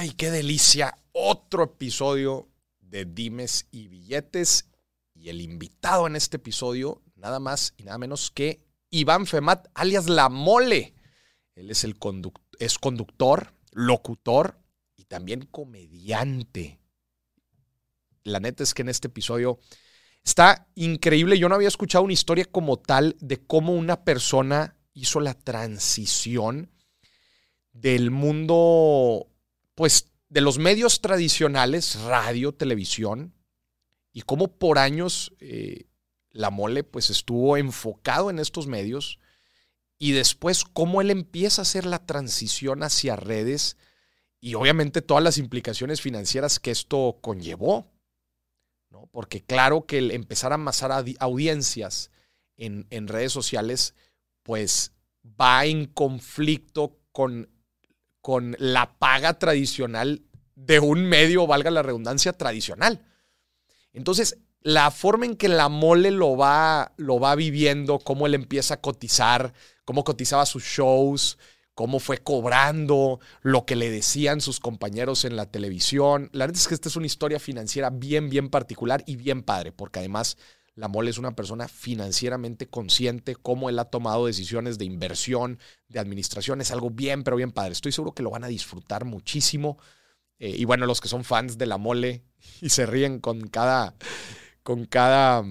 Ay, qué delicia. Otro episodio de Dimes y Billetes. Y el invitado en este episodio, nada más y nada menos que Iván Femat, alias La Mole. Él es, el es conductor, locutor y también comediante. La neta es que en este episodio está increíble. Yo no había escuchado una historia como tal de cómo una persona hizo la transición del mundo pues de los medios tradicionales, radio, televisión, y cómo por años eh, la mole pues estuvo enfocado en estos medios, y después cómo él empieza a hacer la transición hacia redes y obviamente todas las implicaciones financieras que esto conllevó. ¿no? Porque claro que el empezar a amasar audiencias en, en redes sociales, pues va en conflicto con con la paga tradicional de un medio, valga la redundancia, tradicional. Entonces, la forma en que la mole lo va, lo va viviendo, cómo él empieza a cotizar, cómo cotizaba sus shows, cómo fue cobrando, lo que le decían sus compañeros en la televisión. La verdad es que esta es una historia financiera bien, bien particular y bien padre, porque además la Mole es una persona financieramente consciente, cómo él ha tomado decisiones de inversión, de administración. Es algo bien, pero bien padre. Estoy seguro que lo van a disfrutar muchísimo. Eh, y bueno, los que son fans de la Mole y se ríen con cada, con cada,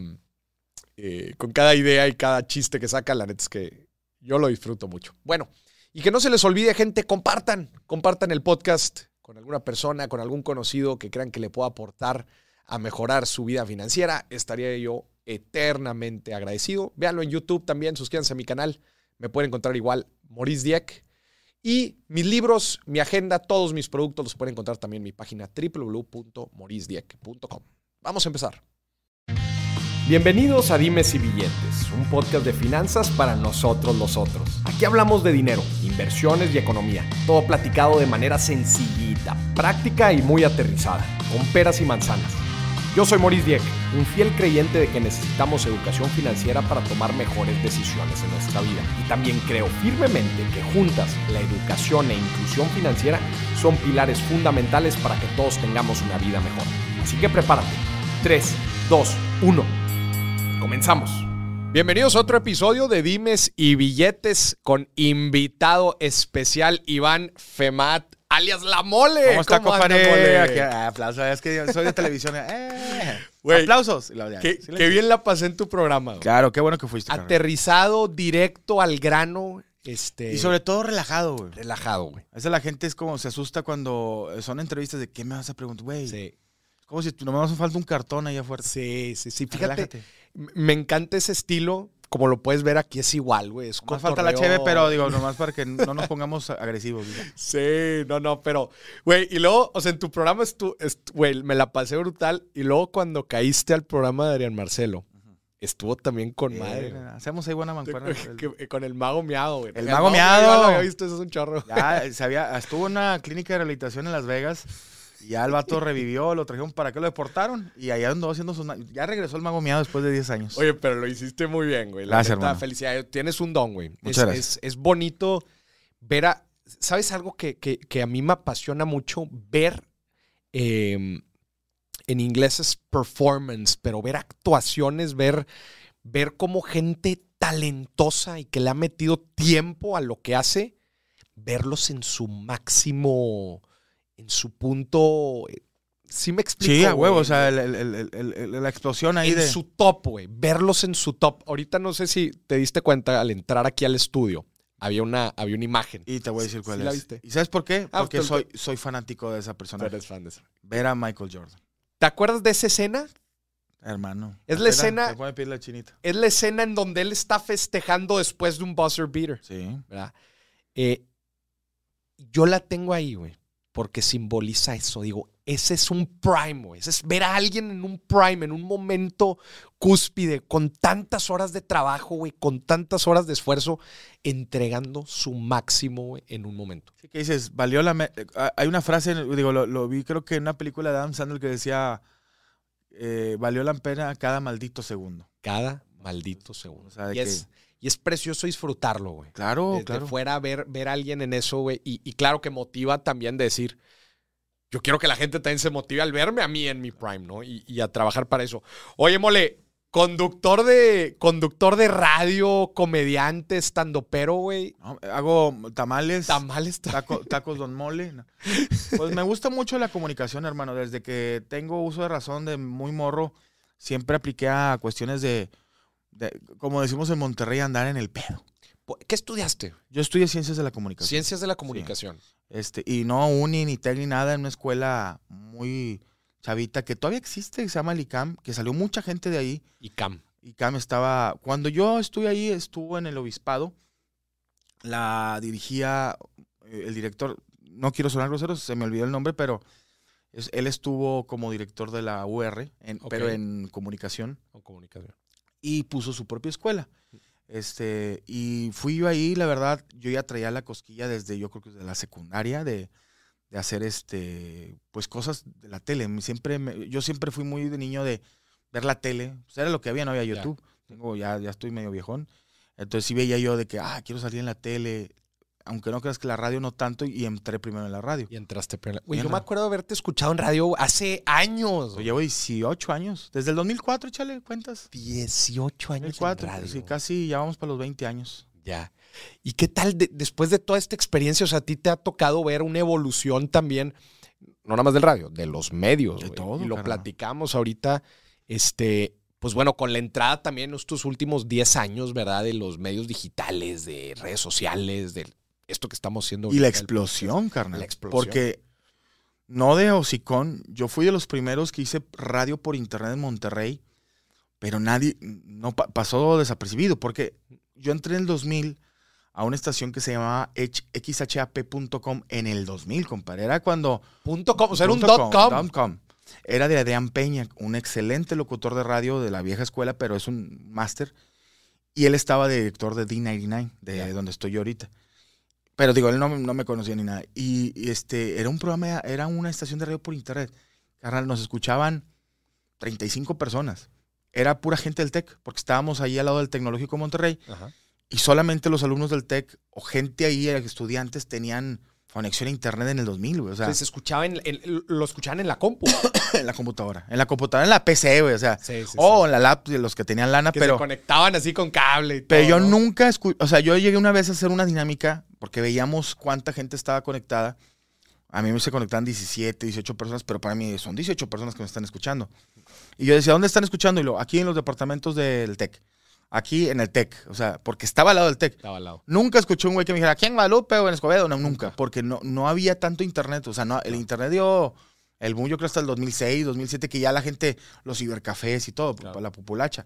eh, con cada idea y cada chiste que saca, la neta es que yo lo disfruto mucho. Bueno, y que no se les olvide, gente, compartan, compartan el podcast con alguna persona, con algún conocido que crean que le pueda aportar a mejorar su vida financiera. Estaría yo eternamente agradecido. Véanlo en YouTube también, suscríbanse a mi canal. Me pueden encontrar igual Maurice Dieck. Y mis libros, mi agenda, todos mis productos los pueden encontrar también en mi página www.morisdieck.com. Vamos a empezar. Bienvenidos a Dimes y Billetes, un podcast de finanzas para nosotros los otros. Aquí hablamos de dinero, inversiones y economía, todo platicado de manera sencillita, práctica y muy aterrizada, con peras y manzanas. Yo soy Maurice Dieck, un fiel creyente de que necesitamos educación financiera para tomar mejores decisiones en nuestra vida. Y también creo firmemente que juntas la educación e inclusión financiera son pilares fundamentales para que todos tengamos una vida mejor. Así que prepárate. 3, 2, 1. Comenzamos. Bienvenidos a otro episodio de Dimes y Billetes con invitado especial Iván Femat alias La Mole. ¿Cómo está, compadre? Aquí, ah, aplausos, es que soy de televisión. Eh, aplausos. Qué, bien la pasé en tu programa. Claro, qué bueno que fuiste. Aterrizado, directo al grano. Este... Y sobre todo relajado, güey. Relajado, güey. A veces la gente es como se asusta cuando son entrevistas de qué me vas a preguntar, güey. Sí. Es como si no me hace falta un cartón ahí afuera. Sí, sí, sí. Fíjate, me encanta ese estilo como lo puedes ver aquí es igual, güey. Es Más falta la cheve, pero digo, nomás para que no nos pongamos agresivos. Sí, no, no, pero, güey, y luego, o sea, en tu programa, güey, me la pasé brutal. Y luego cuando caíste al programa de Adrián Marcelo, estuvo también con madre. Hacemos ahí buena mancuerna. con el mago miado, güey. El, mago, miado. Lo había visto, eso es un chorro. Ya, estuvo en una clínica de rehabilitación en Las Vegas. Y ya el vato revivió, lo trajeron para que lo deportaron. Y allá andó haciendo sus. Ya regresó el mago miado después de 10 años. Oye, pero lo hiciste muy bien, güey. La Gracias, neta, Felicidades. Tienes un don, güey. Muchas es, gracias. Es, bonito ver a. ¿Sabes algo que, que, a mí me apasiona mucho? Ver. Em, en inglés es performance, pero ver actuaciones, ver, ver cómo gente talentosa y que le ha metido tiempo a lo que hace, verlos en su máximo en su punto. Eh, sí me explico. Sí, a huevo, o sea, la explosión ahí en su top, güey. Verlos en su top. Ahorita no sé si te diste cuenta al entrar aquí al estudio. Había una, había una imagen. Y te voy a decir cuál es. La viste? ¿Y sabes por qué? Ah, Porque soy, soy fanático de esa persona. eres fan de esa. Ver a Michael Jordan. ¿Te acuerdas de esa escena? Hermano. Es la escena. Te pedir la chinita. Es la escena en donde él está festejando después de un buzzer beater. Sí. Eh, yo la tengo ahí, güey porque simboliza eso. Digo, ese es un prime, güey. Ese es ver a alguien en un prime, en un momento cúspide, con tantas horas de trabajo, güey, con tantas horas de esfuerzo, entregando su máximo en un momento. Sí, que dices, valió la... Eh, hay una frase, digo, lo, vi creo que en una película de Adam Sandler que decía, eh, valió la pena cada maldito segundo. Cada maldito segundo. O sea, y, es, y, es, precioso disfrutarlo, güey. Claro, claro. fuera ver, ver a alguien en eso, güey. Y, claro que motiva también decir, yo quiero que la gente también se motive al verme a mí en mi prime, ¿no? Y, y a trabajar para eso. Oye, mole, Conductor de, conductor de radio, comediante, estando pero, güey. hago tamales. Tamales. tacos Don Mole. Pues me gusta mucho la comunicación, hermano. Desde que tengo uso de razón de muy morro, siempre apliqué a cuestiones de, como decimos en Monterrey, andar en el pedo. ¿Qué estudiaste? Yo estudié Ciencias de la Comunicación. Ciencias de la Comunicación. Este, y no uni, ni tec, ni nada, en una escuela muy chavita que todavía existe, que se llama ICAM, que salió mucha gente de ahí. ICAM. ICAM estaba, cuando yo estuve ahí, estuvo en el obispado, la dirigía eh, el director, no quiero sonar grosero, se me olvidó el nombre, pero él estuvo como director de la UR, pero en comunicación. O comunicación. Y puso su propia escuela. Este, y fui yo ahí, la verdad, yo ya traía la cosquilla desde, yo creo que desde la secundaria, de, de hacer este pues cosas de la tele. Siempre yo siempre fui muy de niño de ver la tele. Pues era lo que había, no había YouTube. Tengo, ya, ya estoy medio viejón. Entonces sí veía yo de que, ah, quiero salir en la tele. Aunque no creas que la radio no tanto, y entré primero en la radio. Y entraste primero. Uy, yo me acuerdo de haberte escuchado en radio hace años. Yo llevo 18 años. Desde el 2004, échale cuentas. 18 años en radio. Sí, casi ya vamos para los 20 años. Ya. ¿Y qué tal después de toda esta experiencia? O sea, a ti te ha tocado ver una evolución también, no nada más del radio, de los medios. De todo. Y lo platicamos ahorita, este, pues bueno, con la entrada también estos últimos 10 años, ¿verdad? De los medios digitales, de redes sociales, de esto que estamos haciendo. Y la explosión, carnal. La explosión. Porque no de hocicón, yo fui de los primeros que hice radio por internet en Monterrey, pero nadie, no pasó desapercibido, porque yo entré en el 2000 a una estación que se llamaba xhap.com en el 2000, compadre. Era cuando... Punto .com, o sea, era un dot com. com. Era de Adrián Peña, un excelente locutor de radio de la vieja escuela, pero es un máster. Y él estaba de director de D99, de donde estoy yo ahorita. Pero digo, él no, me conocía ni nada. Y, este, era un programa, era una estación de radio por internet. Carnal, nos escuchaban 35 personas era pura gente del TEC, porque estábamos ahí al lado del Tecnológico Monterrey. Y solamente los alumnos del TEC o gente ahí, estudiantes, tenían conexión a internet en el 2000, güey. O sea, se escuchaba en, lo escuchaban en la compu. en la computadora. En la computadora, en la PC, güey. O sea, o en la laptop de los que tenían lana, pero. Se conectaban así con cable y Pero yo nunca escuché. O sea, yo llegué una vez a hacer una dinámica porque veíamos cuánta gente estaba conectada. A mí me se conectaban 17, 18 personas, pero para mí son 18 personas que me están escuchando. Y yo decía, ¿dónde están escuchando? Y lo, aquí en los departamentos del TEC. Aquí en el TEC. O sea, porque estaba al lado del TEC. Estaba al lado. Nunca escuché un güey que me dijera, ¿aquí en Guadalupe o en Escobedo? No, nunca. Porque no, no había tanto internet. O sea, no, el internet dio el boom, yo creo, hasta el 2006, 2007, que ya la gente, los cibercafés y todo, para la populacha.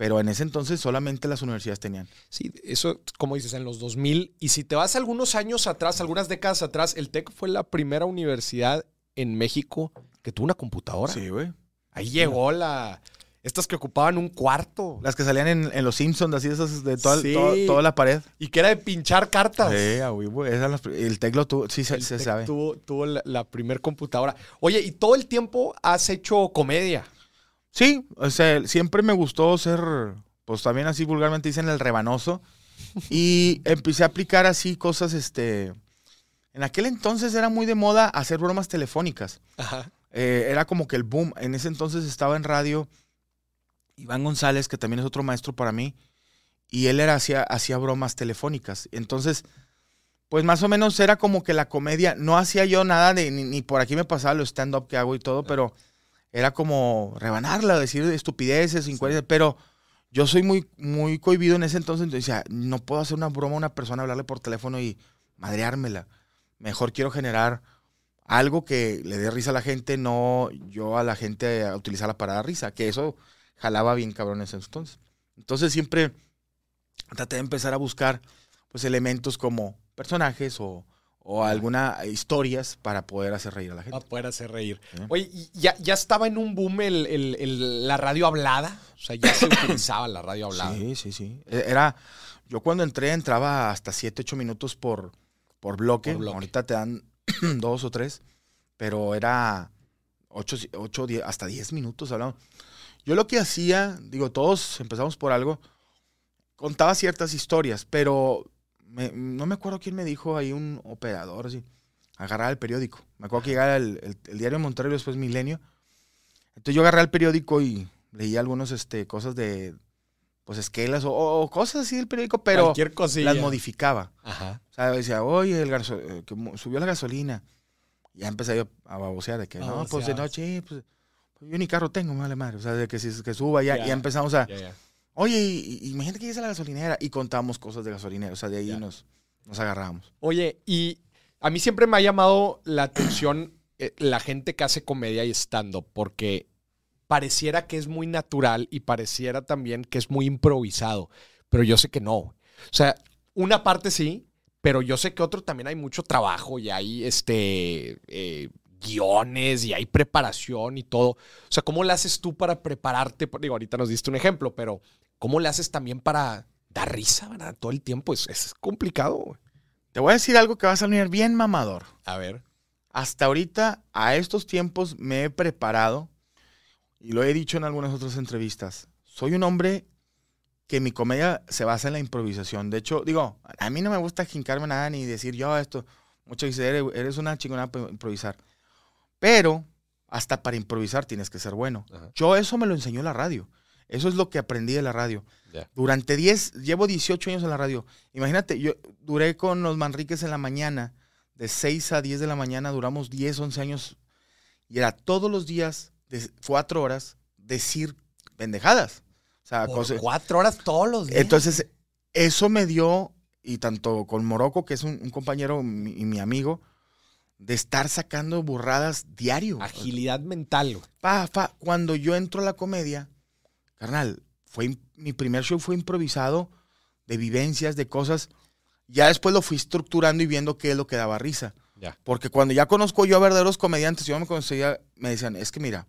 Pero en ese entonces solamente las universidades tenían. Sí, eso, como dices, en los 2000. Y si te vas algunos años atrás, algunas décadas atrás, el TEC fue la primera universidad en México que tuvo una computadora. Sí, güey. Ahí llegó la. Estas que ocupaban un cuarto. Las que salían en, Los Simpsons, así esas de toda, toda, la pared. Y que era de pinchar cartas. Sí, güey. el TEC lo tuvo, sí se, sabe. Tuvo, tuvo la, la primer computadora. Oye, y todo el tiempo has hecho comedia. Sí, o sea, siempre me gustó ser, pues también así vulgarmente dicen el rebanoso. Y empecé a aplicar así cosas, este... En aquel entonces era muy de moda hacer bromas telefónicas. Ajá. Eh, era como que el boom. En ese entonces estaba en radio Iván González, que también es otro maestro para mí, y él era, hacía, hacía bromas telefónicas. Entonces, pues más o menos era como que la comedia, no hacía yo nada, de, ni, ni por aquí me pasaba lo stand-up que hago y todo, pero era como rebanarla, decir estupideces, incoherencias, pero yo soy muy, muy cohibido en ese entonces, entonces decía, no puedo hacer una broma a una persona, hablarle por teléfono y madreármela. Mejor quiero generar algo que le dé risa a la gente, no yo a la gente a utilizarla para dar risa, que eso jalaba bien cabrón en ese entonces. Entonces siempre traté de empezar a buscar pues elementos como personajes o o alguna historias para poder hacer reír a la gente. Para poder hacer reír. Oye, ¿ya, ¿ya estaba en un boom el, la radio hablada? O sea, ya se utilizaba la radio hablada. Sí, sí, sí. E, era, yo cuando entré entraba hasta 7, 8 minutos por, por, bloque. Ahorita te dan dos o tres, pero era 8, 8 hasta 10 minutos hablando. Yo lo que hacía, digo, todos empezamos por algo, contaba ciertas historias, pero no me acuerdo quién me dijo ahí, un operador así. agarraba el periódico. Me acuerdo que llegaba el, el- el diario de Monterrey, después Milenio. Entonces yo agarraba el periódico y leía algunos este, cosas de, pues, esquelas o, o cosas así del periódico, pero Cualquier cosilla. las modificaba. Ajá. O sea, decía, oye, el gaso- eh, que subió la gasolina. Ya empecé yo a babosear de que, no, pues de noche, pues, yo ni carro tengo, me vale madre. O sea, de que si que suba, ya, Ya. ya empezamos a, ya. Oye, y- y- imagínate que llegues a la gasolinera y contamos cosas de gasolinera. O sea, de ahí nos, nos agarramos. Oye, y a mí siempre me ha llamado la atención eh, la gente que hace comedia y stand-up, porque pareciera que es muy natural y pareciera también que es muy improvisado, pero yo sé que no. O sea, una parte sí, pero yo sé que otro también hay mucho trabajo y hay este eh, guiones y hay preparación y todo. O sea, ¿cómo le haces tú para prepararte? Digo, ahorita nos diste un ejemplo, pero ¿cómo le haces también para dar risa, verdad? Todo el tiempo es, es complicado. güey. Te voy a decir algo que va a salir bien mamador. A ver. Hasta ahorita, a estos tiempos, me he preparado, y lo he dicho en algunas otras entrevistas, soy un hombre que mi comedia se basa en la improvisación. De hecho, digo, a mí no me gusta jincarme nada ni decir yo esto. Muchos dicen, eres, eres una chingona para improvisar. Pero, hasta para improvisar tienes que ser bueno. Ajá. Yo eso me lo enseñó la radio. Eso es lo que aprendí de la radio. Ya. Durante 10, llevo 18 años en la radio. Imagínate, yo duré con los Manriques en la mañana, de 6 a 10 de la mañana, duramos 10, 11 años. Y era todos los días, de 4 horas, decir pendejadas. O sea, Por cosas. cuatro horas todos los días. Entonces, eso me dio, y tanto con Morocco, que es un, un compañero mi- y mi amigo, de estar sacando burradas diario. Agilidad mental. Pa, pa, cuando yo entro a la comedia, carnal, fue mi primer show fue improvisado de vivencias, de cosas. Ya después lo fui estructurando y viendo qué es lo que daba risa. Ya. Porque cuando ya conozco yo a verdaderos comediantes, yo me conocía, me decían, es que mira,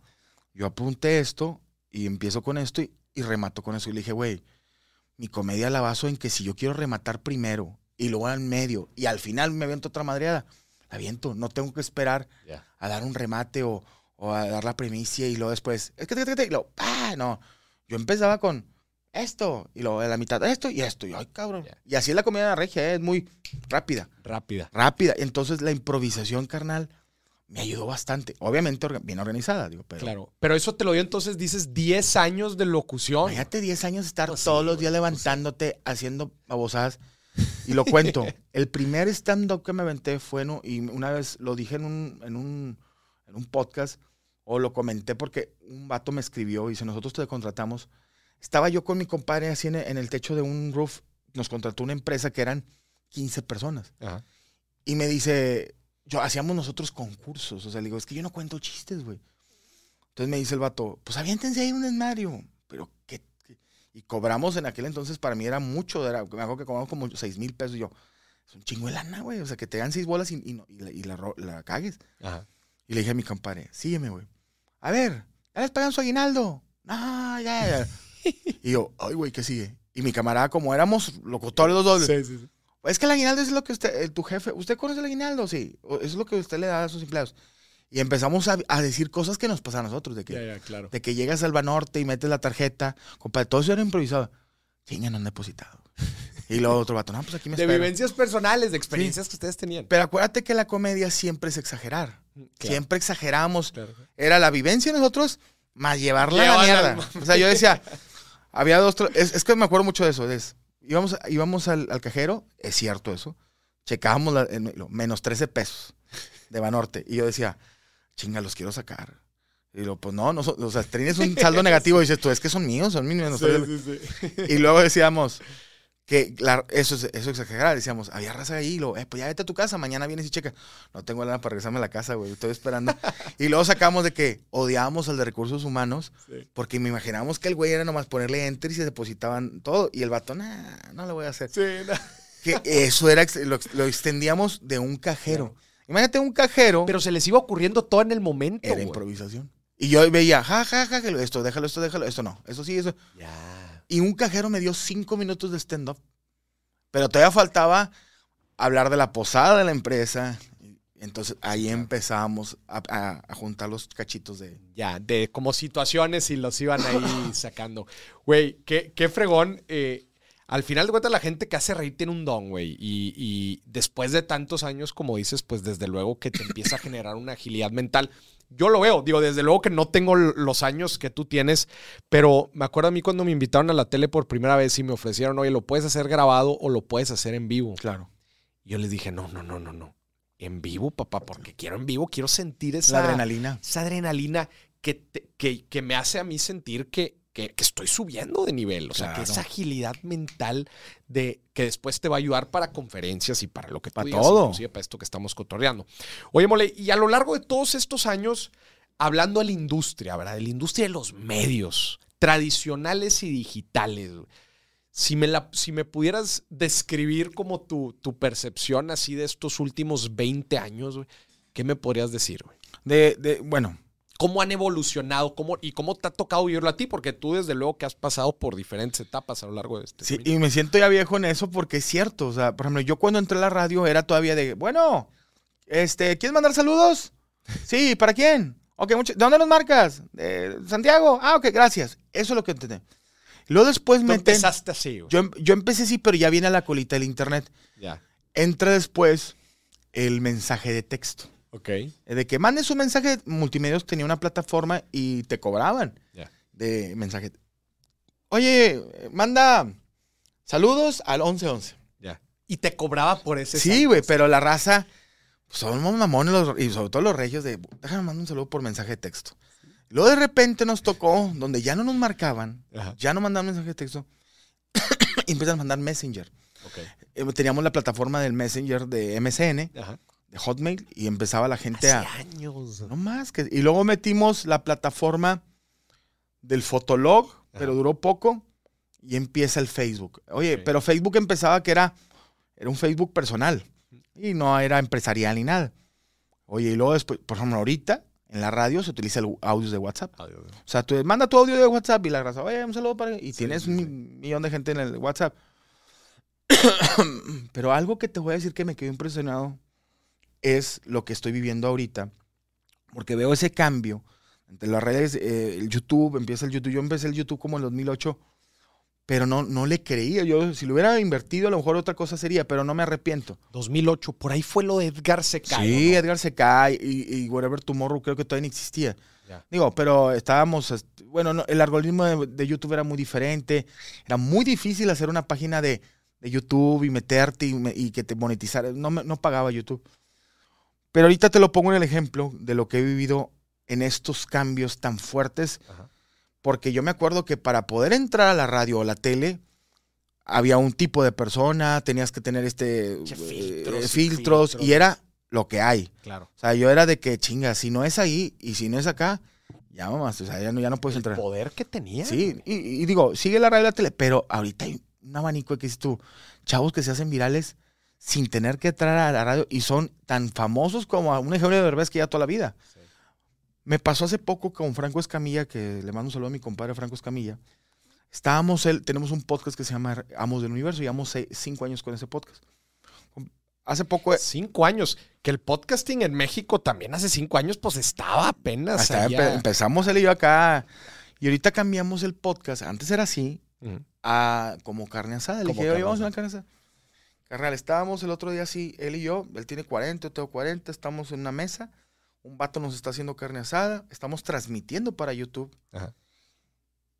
yo apunté esto y empiezo con esto y, y remato con eso. Y le dije, güey, mi comedia la baso en que si yo quiero rematar primero y luego en medio y al final me aviento otra madreada, la aviento. No tengo que esperar a dar un remate o, o a dar la primicia y luego después, es que, y luego, ¡pah! no. Yo empezaba con esto y luego a la mitad esto y esto. Y ay, cabrón. Y así es la comedia de la regia, ¿eh? es muy rápida, Rápida. rápida. Entonces la improvisación, carnal, me ayudó bastante. Obviamente orga- bien organizada, digo, pero. Claro. Pero eso te lo dio entonces, dices, 10 años de locución. Imagínate 10 años estar Pues sí, todos los días pues levantándote, haciendo babosadas. Y lo cuento. el primer stand-up que me aventé fue, un- y una vez lo dije en un, en, un, en un podcast, o lo comenté porque un vato me escribió y dice, nosotros te contratamos. Estaba yo con mi compadre así en, en el techo de un roof, nos contrató una empresa que eran 15 personas. Ajá. Y me dice, yo hacíamos nosotros concursos. O sea, le digo, es que yo no cuento chistes, güey. Entonces me dice el vato, pues aviéntense ahí un desmario. Pero qué. qué? Y cobramos en aquel entonces, para mí era mucho. Era, me acuerdo que cobramos como 6 mil pesos. Y yo, es un chingo de lana, güey. O sea, que te dan seis bolas y, y, no- y la, y la ro- la cagues. Ajá. Y le dije a mi compadre, sígueme, güey. A ver, ¿ya les pagan su aguinaldo? No, ya, ya. y yo, ay, güey, ¿qué sigue? Y mi camarada, como éramos locutores los dos, Sí, sí, sí. es que el aguinaldo es lo que usted, el- tu jefe, ¿usted conoce el aguinaldo? Sí, eso es lo que usted le da a sus empleados. Y empezamos a, a decir cosas que nos pasan a nosotros, de que, Ya, ya, claro. de que llegas al Banorte y metes la tarjeta, compadre, todo eso era improvisado. Chinga, no han depositado. Y luego otro vato, no, pues aquí me De espero. vivencias personales, de experiencias que ustedes tenían. Pero acuérdate que la comedia siempre es exexagerar. Claro, Siempre exageramos. claro. Era la vivencia de nosotros más llevarla a la mierda. O sea, yo decía, había dos, tres- es, es que me acuerdo mucho de eso. Es, íbamos íbamos al, al cajero, es cierto eso, checábamos la- en- lo- menos 13 pesos de Banorte. Y yo decía, chinga, los quiero sacar. Y lo, pues no, no son- o sea, tienes un saldo negativo y dices tú, es que son míos, son míos. Sí, 13". sí, sí. Y luego decíamos que la- eso es eso es exagerar. Decíamos, había raza ahí, y eh, pues ya vete a tu casa, mañana vienes y checa. No tengo lana para regresarme a la casa, güey, estoy esperando. y luego sacamos de que odiábamos al de recursos humanos Sí. porque me imaginábamos que el güey era nomás ponerle enter y se depositaban todo. Y el vato, nah, no lo voy a hacer. Sí, no. Que eso era, lo, lo extendíamos de un cajero. Imagínate un cajero. Pero se les iba ocurriendo todo en el momento. era güey. improvisación. Y yo veía, ja, ja, ja, esto, déjalo, esto, déjalo, esto no. Eso sí, eso. Ya. Y un cajero me dio cinco minutos de stand-up. Pero todavía faltaba hablar de la posada de la empresa. Entonces ahí empezamos a, a- a juntar los cachitos de... Ya, de como situaciones y los iban ahí sacando. Güey, qué, qué fregón. eh, Al final de cuentas, la gente que hace reír tiene un don, güey. Y, y después de tantos años, como dices, pues desde luego que te empieza a generar una agilidad mental. Yo lo veo, digo, desde luego que no tengo los años que tú tienes, pero me acuerdo a mí cuando me invitaron a la tele por primera vez y me ofrecieron, oye, lo puedes hacer grabado o lo puedes hacer en vivo. Claro. Yo les dije, no, no, no, no, no. En vivo, papá, porque quiero en vivo, quiero sentir esa La adrenalina. esa adrenalina que, te- que, que me hace a mí sentir que, que- que estoy subiendo de nivel. O sea, que esa agilidad mental de que después te va a ayudar para conferencias y para lo que tú Para digas, todo. inclusive para esto que estamos cotorreando. Oye, Mole, y a lo largo de todos estos años, hablando de la industria, ¿verdad? De la industria de los medios tradicionales y digitales. Si me, la, si me pudieras describir como tu, tu percepción así de estos últimos 20 años, ¿qué me podrías decir? De, de, bueno, cómo han evolucionado cómo, y cómo te ha tocado vivirlo a ti, porque tú desde luego que has pasado por diferentes etapas a lo largo de este Sí, camino. y me siento ya viejo en eso porque es cierto. O sea, por ejemplo, yo cuando entré a la radio era todavía de, bueno, este, ¿quieres mandar saludos? Sí, ¿para quién? Ok, mucho, ¿de dónde nos marcas? ¿De Santiago? Ah, ok, gracias. Eso es lo que entendí. Luego después me empezaste así, yo, em- yo empecé así, pero ya viene a la colita del internet. Ya. Entra después el mensaje de texto. Ok. Eh, De que mandes un mensaje, Multimedios tenía una plataforma y te cobraban de mensaje. Oye, manda saludos al 1111. Ya. Y te cobraba por ese. Sí, güey, pero la raza, pues, somos mamones los- y sobre todo los regios de, déjame mandar un saludo por mensaje de texto. Luego de repente nos tocó, donde ya no nos marcaban, Ajá. ya no mandaban mensaje de texto, y empiezan a mandar Messenger. Ok. Eh, Teníamos la plataforma del Messenger de MSN, Ajá. De Hotmail, y empezaba la gente Hace a... años. No más que. Y luego metimos la plataforma del Fotolog, pero duró poco. Y empieza el Facebook. Oye, pero Facebook empezaba que era, era un Facebook personal. Y no era empresarial ni nada. Oye, y luego después, por ejemplo, ahorita en la radio se utiliza el audio de WhatsApp. O sea, tú manda tu audio de WhatsApp y la raza, oye, un saludo para. Y Sí, tienes sí, un millón de gente en el WhatsApp. Pero algo que te voy a decir que me quedó impresionado es lo que estoy viviendo ahorita. Porque veo ese cambio entre las redes, eh, el YouTube, empieza el YouTube. Yo empecé el YouTube como en 2008, pero no, no le creía. Yo, si lo hubiera invertido, a lo mejor otra cosa sería, pero no me arrepiento. 2008, por ahí fue lo de Edgar Secayo. sí, ¿no? Edgar se cae y, y Whatever Tomorrow creo que todavía no existía. Ya. Digo, pero estábamos, est- bueno, no, el algoritmo de, de YouTube era muy diferente, era muy difícil hacer una página de, de YouTube y meterte y, que te monetizara, no, no pagaba YouTube. Pero ahorita te lo pongo en el ejemplo de lo que he vivido en estos cambios tan fuertes, Ajá. porque yo me acuerdo que para poder entrar a la radio o la tele, había un tipo de persona, tenías que tener este Che, eh, filtros y filtros, filtros. y era lo que hay. Claro. O sea, yo era de que chinga, si no es ahí y si no es acá, ya mamás, o sea, ya no, ya no puedes El entrar. poder que tenía. Sí, y, y digo, sigue la radio y la tele, pero ahorita hay un abanico que dices tú, chavos que se hacen virales sin tener que entrar a la radio y son tan famosos como a un ejemplo de Derbez que ya toda la vida. Sí. Me pasó hace poco con Franco Escamilla, que le mando un saludo a mi compadre Franco Escamilla. Estábamos, él, tenemos un podcast que se llama Amos del Universo, llevamos seis- cinco años con ese podcast. Hace poco Cinco años. Que el podcasting en México también hace cinco años, pues estaba apenas. Hasta allá. empe- empezamos él y yo acá. Y ahorita cambiamos el podcast. Antes era así, a como carne asada. Le Como dije, oye, vamos a una carne asada. Carnal, estábamos el otro día así, él y yo. Él tiene 40, yo tengo 40. Estamos en una mesa. Un vato nos está haciendo carne asada. Estamos transmitiendo para YouTube. Ajá.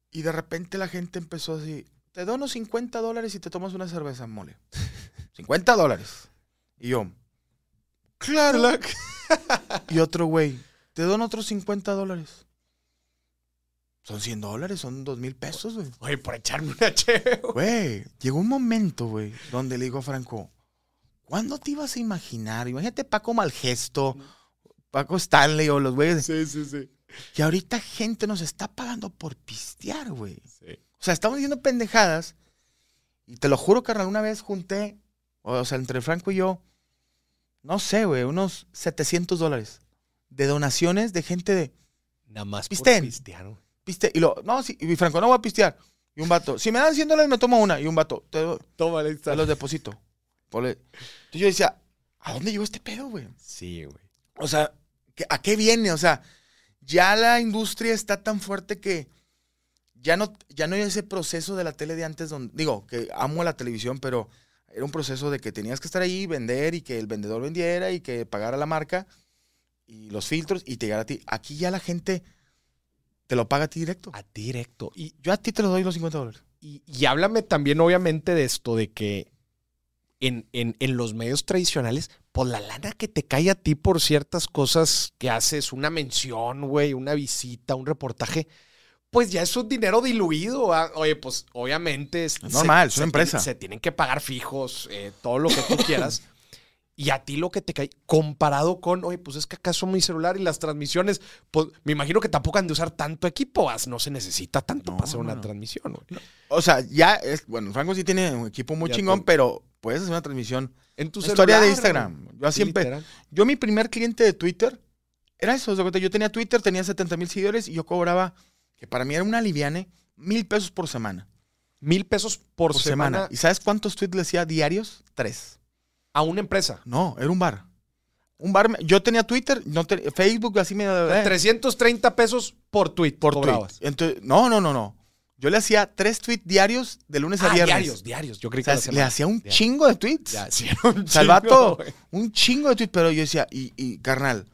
Y de repente la gente empezó así: Te dono 50 dólares y te tomas una cerveza, mole. 50 dólares. Y yo, claro. Y otro güey, te dono otros 50 dólares. Son 100 dólares, son 2 mil pesos, güey. Oye, por echarme una chévere. Güey, llegó un momento, güey, donde le digo a Franco, ¿cuándo te ibas a imaginar? Imagínate Paco Malgesto, Paco Stanley o los güeyes, Sí, sí, sí. que ahorita gente nos está pagando por pistear, güey. Sí. O sea, estamos diciendo pendejadas. Y te lo juro, carnal, una vez junté, o sea, entre Franco y yo, no sé, güey, unos 700 dólares de donaciones de gente de Nada más por pistear, güey. Piste. Y lo, no, sí, y Franco, no voy a pistear. Y un vato, si me dan 100 dólares, me tomo una. Y un vato, te, Tómale, los deposito. Entonces yo decía, ¿a dónde llegó este pedo, güey? Sí, güey. O sea, ¿qué- ¿a qué viene? O sea, ya la industria está tan fuerte que ya no, ya no hay ese proceso de la tele de antes donde, digo, que amo la televisión, pero era un proceso de que tenías que estar ahí, vender y que el vendedor vendiera y que pagara la marca y los filtros y te llegara a ti. Aquí ya la gente te lo paga a ti directo. A ti directo. Y yo a ti te lo doy los 50 dólares. Y, y háblame también, obviamente, de esto, de que en, en, en, los medios tradicionales, por la lana que te cae a ti por ciertas cosas que haces, una mención, güey, una visita, un reportaje, pues ya es un dinero diluido. ¿ah? Oye, pues obviamente es, normal, es una empresa. Se tienen que pagar fijos, eh, todo lo que tú quieras. Y a ti lo que te cae, comparado con, oye, pues es que acaso mi celular y las transmisiones, pues me imagino que tampoco han de usar tanto equipo, no se necesita tanto no, para hacer una no. transmisión. O sea, ya, es, bueno, Franco sí tiene un equipo muy ya chingón, pero puedes hacer una transmisión. En tu historia de Instagram. Yo siempre, literal. yo mi primer cliente de Twitter era eso. Yo tenía Twitter, tenía 70 mil seguidores y yo cobraba, que para mí era una liviane, mil pesos por semana. Mil pesos por, por semana. semana. ¿Y sabes cuántos tweets le hacía diarios? Tres. ¿A una empresa? No, era un bar. Un bar. Yo tenía Twitter, no te, Facebook, así me. Eh. 330 pesos por tweet. Por tweet. Entonces, no, no, no, no. Yo le hacía tres tweets diarios de lunes ah, a viernes. Diarios, diarios. Yo creí o sea, que le hacía un chingo de tweets. Ya, sí, un Salvato, chingo, un chingo de tweets. Pero yo decía, y, y carnal,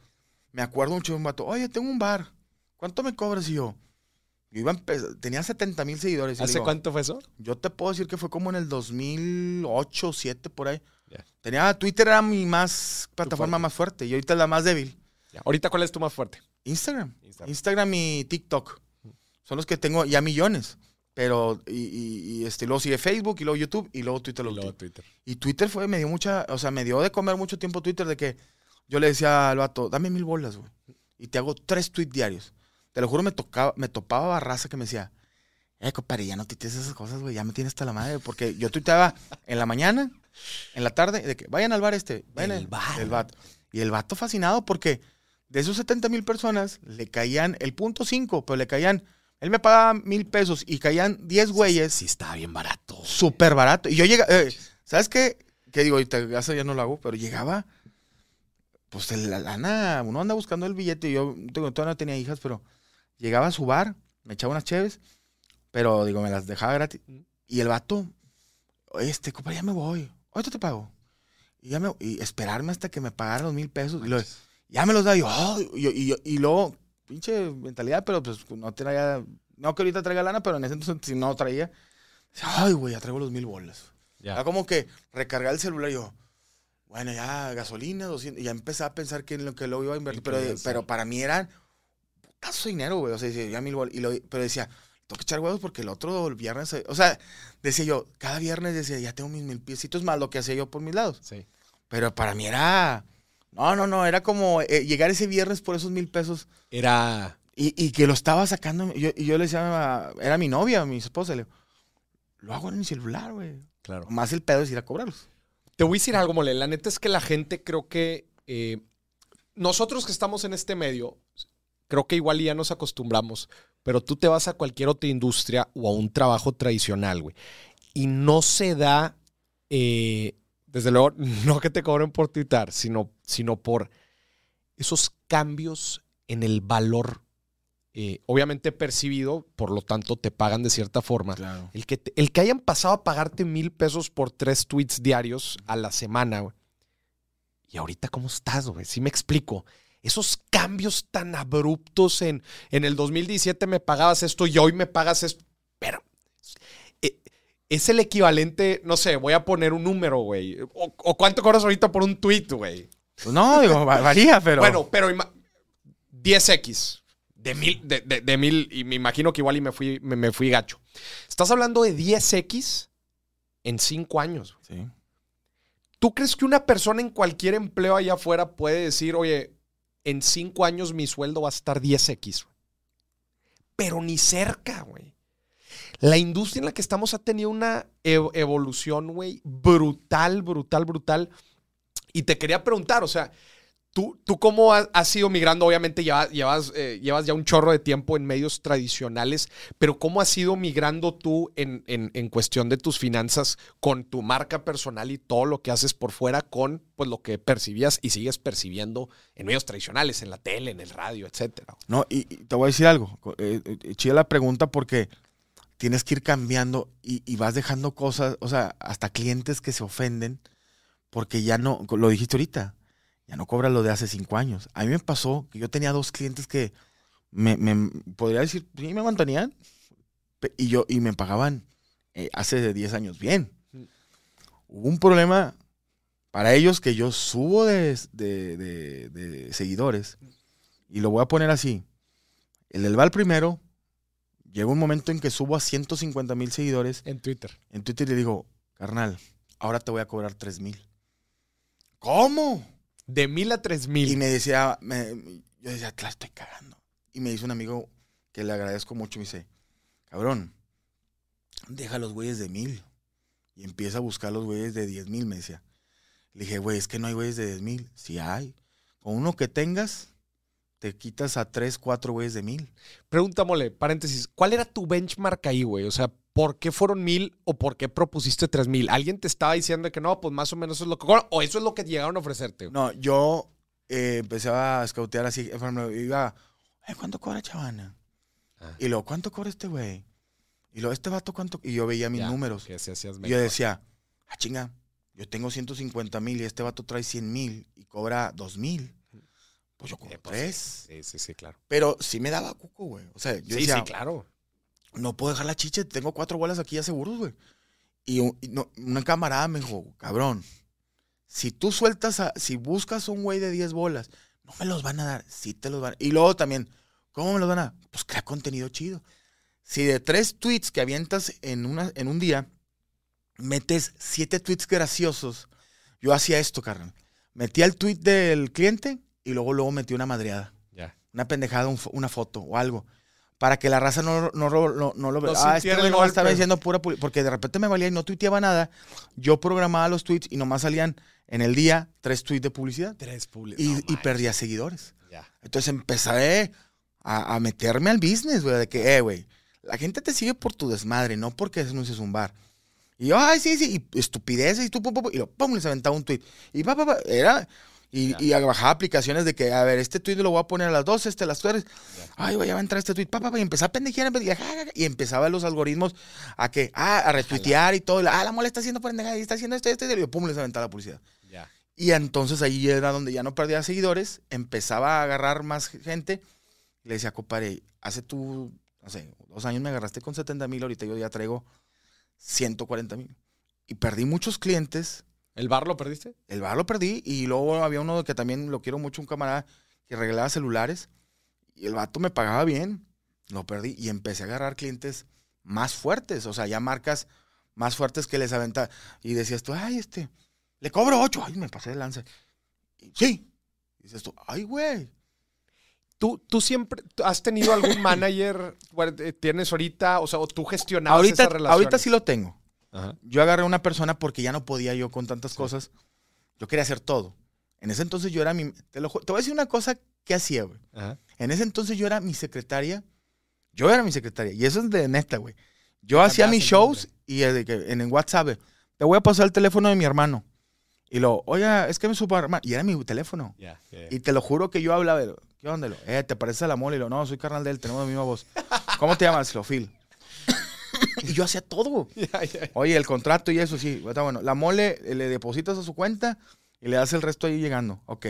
me acuerdo mucho de un vato, oye, tengo un bar. ¿Cuánto me cobras? Y yo, yo iba tenía 70 mil seguidores. ¿Hace digo, cuánto fue eso? Yo te puedo decir que fue como en el 2008, 2007, por ahí. Yeah. Tenía Twitter era mi más plataforma fuerte. más fuerte y ahorita es la más débil. Yeah. ¿Ahorita cuál es tu más fuerte? Instagram. Instagram. Instagram y TikTok. Son los que tengo ya millones. Pero, y, y, y, este, luego sigue Facebook, y luego YouTube, y luego Twitter. Y luego Twitter. Y Twitter fue, me dio mucha, o sea, me dio de comer mucho tiempo Twitter de que yo le decía al vato, dame mil bolas, güey. Y te hago tres tweets diarios. Te lo juro, me tocaba, me topaba barraza que me decía, eh, compadre, ya no tuitees esas cosas, güey, ya me tienes hasta la madre. Porque yo tuiteaba en la mañana, en la tarde, de que vayan al bar este, vayan el, el bar. El vato. Y el vato fascinado porque de esos 70 mil personas le caían el punto 5, pero le caían, él me pagaba mil pesos y caían 10 güeyes. Sí, estaba bien barato. Súper barato. Y yo llegaba, eh, ¿sabes qué? Que digo, ahorita ya no lo hago, pero llegaba, pues la lana, uno anda buscando el billete. Yo todavía no tenía hijas, pero llegaba a su bar, me echaba unas cheves, pero digo, me las dejaba gratis. Y el vato, este, compadre, ya me voy. Ahorita te pago. Y, ya me, y esperarme hasta que me pagaran los mil pesos. Y lo, ya me los da. Y, oh, y, y, y, luego, pinche mentalidad, pero pues no traía. No que ahorita traiga lana, pero en ese entonces si no traía. Ay, güey, ya traigo los mil bolas. Ya. Era como que recargar el celular y yo, bueno, ya gasolina, 200. Y ya empecé a pensar que en lo que luego iba a invertir. Pero, pero para mí eran putazo dinero, güey. O sea, ya mil bolas. Y lo, pero decía, tengo que echar huevos porque el otro el viernes, o sea, decía yo, cada viernes decía, ya tengo mis mil piecitos más lo que hacía yo por mis lados. Sí. Pero para mí era, no, no, no, era como eh, llegar ese viernes por esos mil pesos. Era... Y, y que lo estaba sacando, y yo, y yo le decía, era mi novia, mi esposa, le digo, lo hago en mi celular, güey. Claro. Más el pedo es ir a cobrarlos. Te voy a decir algo, Mole, la neta es que la gente creo que, eh, nosotros que estamos en este medio, creo que igual ya nos acostumbramos, pero tú te vas a cualquier otra industria o a un trabajo tradicional, güey, y no se da, eh, desde luego, no que te cobren por tuitar, sino, sino por esos cambios en el valor, eh, obviamente percibido, por lo tanto te pagan de cierta forma. Claro. El, que te, el que hayan pasado a pagarte mil pesos por tres tweets diarios a la semana, güey. Y ahorita, ¿cómo estás, güey? Sí me explico esos cambios tan abruptos en, en el 2017 me pagabas esto y hoy me pagas esto. Pero eh, es el equivalente, no sé, voy a poner un número, güey. O, o, cuánto cobras ahorita por un tweet, güey. Pues no, digo, varía, pero. Bueno, pero 10x. De mil, de, de, de, mil, y me imagino que igual y me fui, me, me fui gacho. Estás hablando de 10x en 5 años. Sí. ¿Tú crees que una persona en cualquier empleo allá afuera puede decir, oye, en cinco años mi sueldo va a estar 10x. Pero ni cerca, güey. La industria en la que estamos ha tenido una ev evolución, güey, brutal, brutal, brutal. Y te quería preguntar, o sea, ¿tú, tú cómo has, has ido migrando? Obviamente llevas, llevas, eh, llevas, ya un chorro de tiempo en medios tradicionales, pero ¿cómo has ido migrando tú en, en, en, cuestión de tus finanzas con tu marca personal y todo lo que haces por fuera con pues, lo que percibías y sigues percibiendo en medios tradicionales, en la tele, en el radio, etcétera? No, y, te voy a decir algo. Eh, eh, chida la pregunta porque tienes que ir cambiando y, y vas dejando cosas, o sea, hasta clientes que se ofenden porque ya no, lo dijiste ahorita, ya no cobras lo de hace cinco años. A mí me pasó que yo tenía dos clientes que me, me podría decir, sí, me mantenían y yo, y me pagaban eh, hace de 10 años bien. Hubo un problema para ellos que yo subo de, de- de- de seguidores y lo voy a poner así. El del Val primero, llega un momento en que subo a 150 mil seguidores En Twitter. en Twitter le digo, carnal, ahora te voy a cobrar 3 mil. ¿Cómo? De mil a tres Y mil. me decía, me- yo decía, te la estoy cagando. Y me dice un amigo que le agradezco mucho, me dice, cabrón, deja los güeyes de mil. Y empieza a buscar los güeyes de 10 mil, me decía. Le dije, güey, es que no hay güeyes de 10 mil. Sí hay. Con uno que tengas, te quitas a 3, 4 güeyes de mil. Pregunta, mole, paréntesis. ¿Cuál era tu benchmark ahí, güey? O sea, ¿por qué fueron mil o por qué propusiste tres mil? ¿Alguien te estaba diciendo que no, pues más o menos eso es lo que? ¿O eso es lo que llegaron a ofrecerte? güey? No, yo eh, empecé a escautear así. Iba, "Eh, ¿cuánto cobra Chavana? Ah. Y luego, ¿cuánto cobra este güey? Y luego, ¿este vato cuánto? Y yo veía mis Ya, números. Que si hacías Y yo decía, ah, chinga, yo tengo 150 mil y este vato trae 100 mil y cobra 2 mil. Pues yo cobro Eh, pues, tres. Sí, sí, sí, claro. Pero sí me daba cuco, güey. O sea, yo sí, decía, sí, claro. no puedo dejar la chiche, tengo cuatro bolas aquí ya seguros, güey. Y, un- y no, una camarada me dijo, cabrón, si tú sueltas, a, si buscas un güey de 10 bolas, no me los van a dar, sí te los van a Y luego también, ¿cómo me los van a dar? Pues crea contenido chido. Si de tres tweets que avientas en, una, en un día, metes siete tweets graciosos, yo hacía esto, carnal. Metía el tweet del cliente y luego, luego metí una madreada Ya. una pendejada, un una foto o algo. Para que la raza no, no, no, no, no lo vea. No Ah, este güey nomás estaba diciendo pura pu- Porque de repente me valía y no tuiteaba nada. Yo programaba los tweets y nomás salían en el día tres tweets de publicidad. Tres públicos. Y, y perdía seguidores. Ya. Entonces empecé a, a meterme al business, güey. De que, eh, güey, la gente te sigue por tu desmadre, no porque anuncies un bar. Y yo, ay, sí, sí, y estupideces, y tú, pum, pum, pum, y lo, pum, les aventaba un tweet. Y pa, pa, pa, era, y, y bajaba aplicaciones de que, a ver, este tweet lo voy a poner a las 12, este a las 3. Ay, güey, ya va a entrar este tweet, pa, pa, pa, y empezaba a pendejear, y empezaba los algoritmos a que, ah, a retuitear y todo. Ah, la mole está haciendo pendejada, y está haciendo esto, esto, y yo, pum, les aventaba la publicidad. Y entonces ahí era donde ya no perdía seguidores, empezaba a agarrar más gente. Le decía, compadre, hace tú, no sé, dos años me agarraste con 70 mil, ahorita yo ya traigo 140 mil. Y perdí muchos clientes, ¿El bar lo perdiste? el bar lo perdí, y luego había uno que también lo quiero mucho, un camarada que regalaba celulares, y el vato me pagaba bien, lo perdí, y empecé a agarrar clientes más fuertes, o sea, ya marcas más fuertes que les aventa, y decías tú, ay, este, le cobro 8, ay, me pasé de lanza. Y, sí. Y dices tú, ay, güey. ¿Tú, tú siempre has tenido algún manager? ¿Tienes ahorita? O sea, o tú gestionabas Ahorita, esas relaciones. ahorita sí lo tengo. Ajá. Yo agarré una persona porque ya no podía yo con tantas cosas. Yo quería hacer todo. En ese entonces yo era mi... Te, lo te voy a decir una cosa que hacía, güey. Ajá. En ese entonces yo era mi secretaria. Yo era mi secretaria. Y eso es de neta, güey. Yo hacía mis shows y eh, en WhatsApp, eh, te voy a pasar el teléfono de mi hermano. Y lo, oiga, es que me supo hermano. Y era mi teléfono. Y te lo juro que yo hablaba, ¿qué onda? Lo? Eh, ¿te pareces a la mole? Y lo, no, soy carnal de él, tenemos la misma voz. ¿Cómo te llamas? Lo, Phil. y yo hacía todo. Ya, ya. Oye, el contrato y eso, sí, está bueno. La mole eh, le depositas a su cuenta y le das el resto ahí llegando. Ok.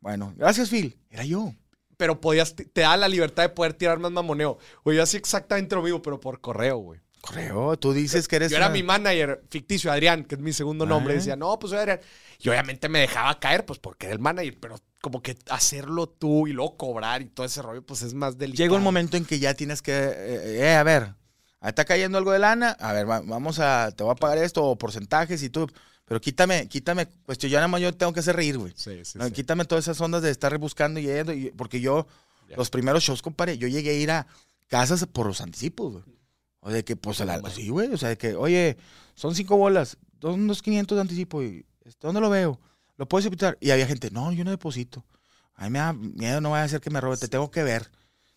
Bueno, gracias, Phil. Era yo. Pero podías, te da la libertad de poder tirar más mamoneo. Güey, yo hacía exactamente lo mismo, pero por correo, güey. Correo, tú dices que eres. Yo era una- mi manager ficticio, Adrián, que es mi segundo nombre. Ah. Decía, no, pues soy Adrián. Y obviamente me dejaba caer, pues porque era el manager, pero como que hacerlo tú y luego cobrar y todo ese rollo, pues es más delicado. Llega un momento en que ya tienes que. Eh, eh, a ver, está cayendo algo de lana. A ver, va- vamos a. Te voy a pagar esto o porcentajes y tú. Pero quítame, quítame. Cuestión, ya nada más yo tengo que hacer reír, güey. Sí, sí, No, sí. Quítame todas esas ondas de estar rebuscando y, yendo, y- porque yo, los primeros shows, compadre, yo llegué a ir a casas por los anticipos, güey. O de que, pues, la- sí, güey, o sea, de que, oye, son cinco bolas, son unos 500 de anticipo, y este, ¿dónde lo veo? ¿Lo puedes depositar? Y había gente, no, yo no deposito. A mí me da miedo, no vaya a hacer que me robe, te tengo que ver.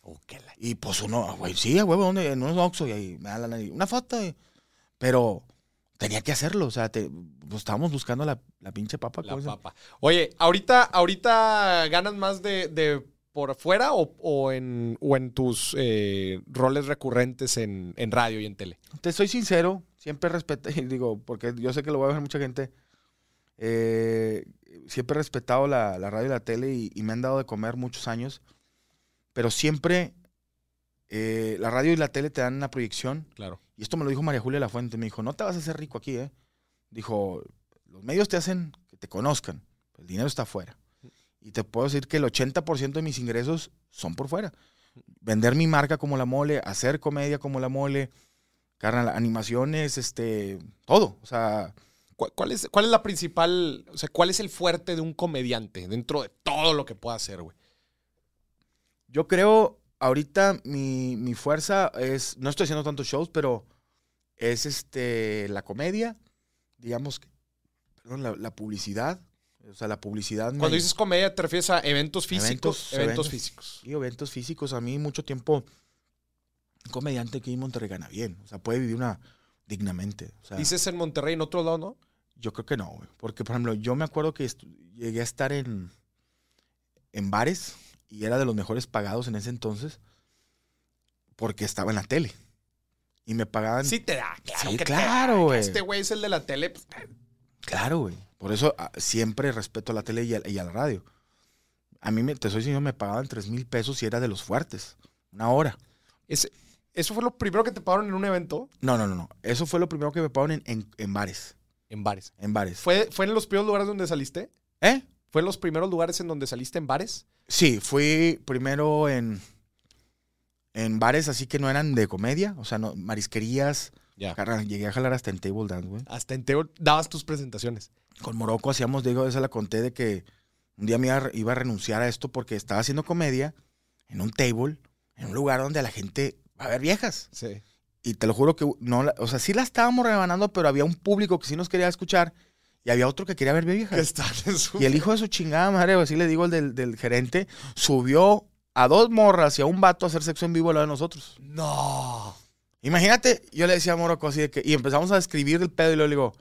Oh, Y pues uno, güey, sí, güey, ¿dónde? En unos Oxxo, y ahí me da la nariz. Una foto, y- pero tenía que hacerlo, o sea, te, pues, estábamos buscando la, la pinche papa. La ¿cómo se- papa. Oye, ahorita, ahorita ganas más de, de por fuera o, o en, o en tus eh, roles recurrentes en, en radio y en tele? Te soy sincero, siempre respeté, y digo, porque yo sé que lo va a ver mucha gente. eh, siempre he respetado la, la radio y la tele y, y me han dado de comer muchos años. Pero siempre eh, la radio y la tele te dan una proyección. Claro. Y esto me lo dijo María Julia La Fuente. Me dijo, no te vas a hacer rico aquí, ¿eh? Dijo, los medios te hacen que te conozcan. El dinero está afuera. Y te puedo decir que el 80% de mis ingresos son por fuera. Vender mi marca como la mole, hacer comedia como la mole, carnal, animaciones, este, todo. O sea, ¿Cuál, es, ¿Cuál es la principal, o sea, cuál es el fuerte de un comediante dentro de todo lo que pueda hacer, güey? Yo creo, ahorita mi, mi fuerza es, no estoy haciendo tantos shows, pero es este, la comedia, digamos, perdón, la, la publicidad. O sea, la publicidad. Cuando dices comedia, ¿te refieres a eventos físicos? Eventos, Eventos, eventos. físicos. Y eventos físicos, a mí mucho tiempo, un comediante aquí en Monterrey gana bien. O sea, puede vivir una dignamente. O sea, Dices en Monterrey, en otro lado, ¿no? yo creo que no, güey. Porque, por ejemplo, yo me acuerdo que llegué a estar en, en bares y era de los mejores pagados en ese entonces porque estaba en la tele. Y me pagaban. Sí te da, claro Sí, que claro, güey. Este güey es el de la tele. pues, Claro, güey. Por eso ah, siempre respeto a la tele y a, y a la radio. A mí, me, te soy sincero, me pagaban 3 mil pesos y era de los fuertes. Una hora. ese- ¿Eso fue lo primero que te pagaron en un evento? No, no, no, no. Eso fue lo primero que me pagaron en, en- en bares. En bares. En bares. ¿Fue, ¿Fue en los primeros lugares donde saliste? ¿Eh? ¿Fue los primeros lugares en donde saliste en bares? Sí, fui primero en, en bares así que no eran de comedia. O sea, no, marisquerías. Ya. Llegué a jalar hasta en table dance, güey. Hasta en Teo dabas tus presentaciones. Con Morocco hacíamos, digo, esa la conté de que un día me iba, iba a renunciar a esto porque estaba haciendo comedia en un table, en un lugar donde la gente va a ver viejas. Sí. Y te lo juro que no, o sea, sí la estábamos rebanando, pero había un público que sí nos quería escuchar y había otro que quería ver viejas. su... Y el hijo de su chingada madre, así le digo el del, del gerente, subió a dos morras y a un vato a hacer sexo en vivo al lado de nosotros. No. Imagínate, yo le decía a Morocco así de que, y empezamos a escribir el pedo y luego le digo,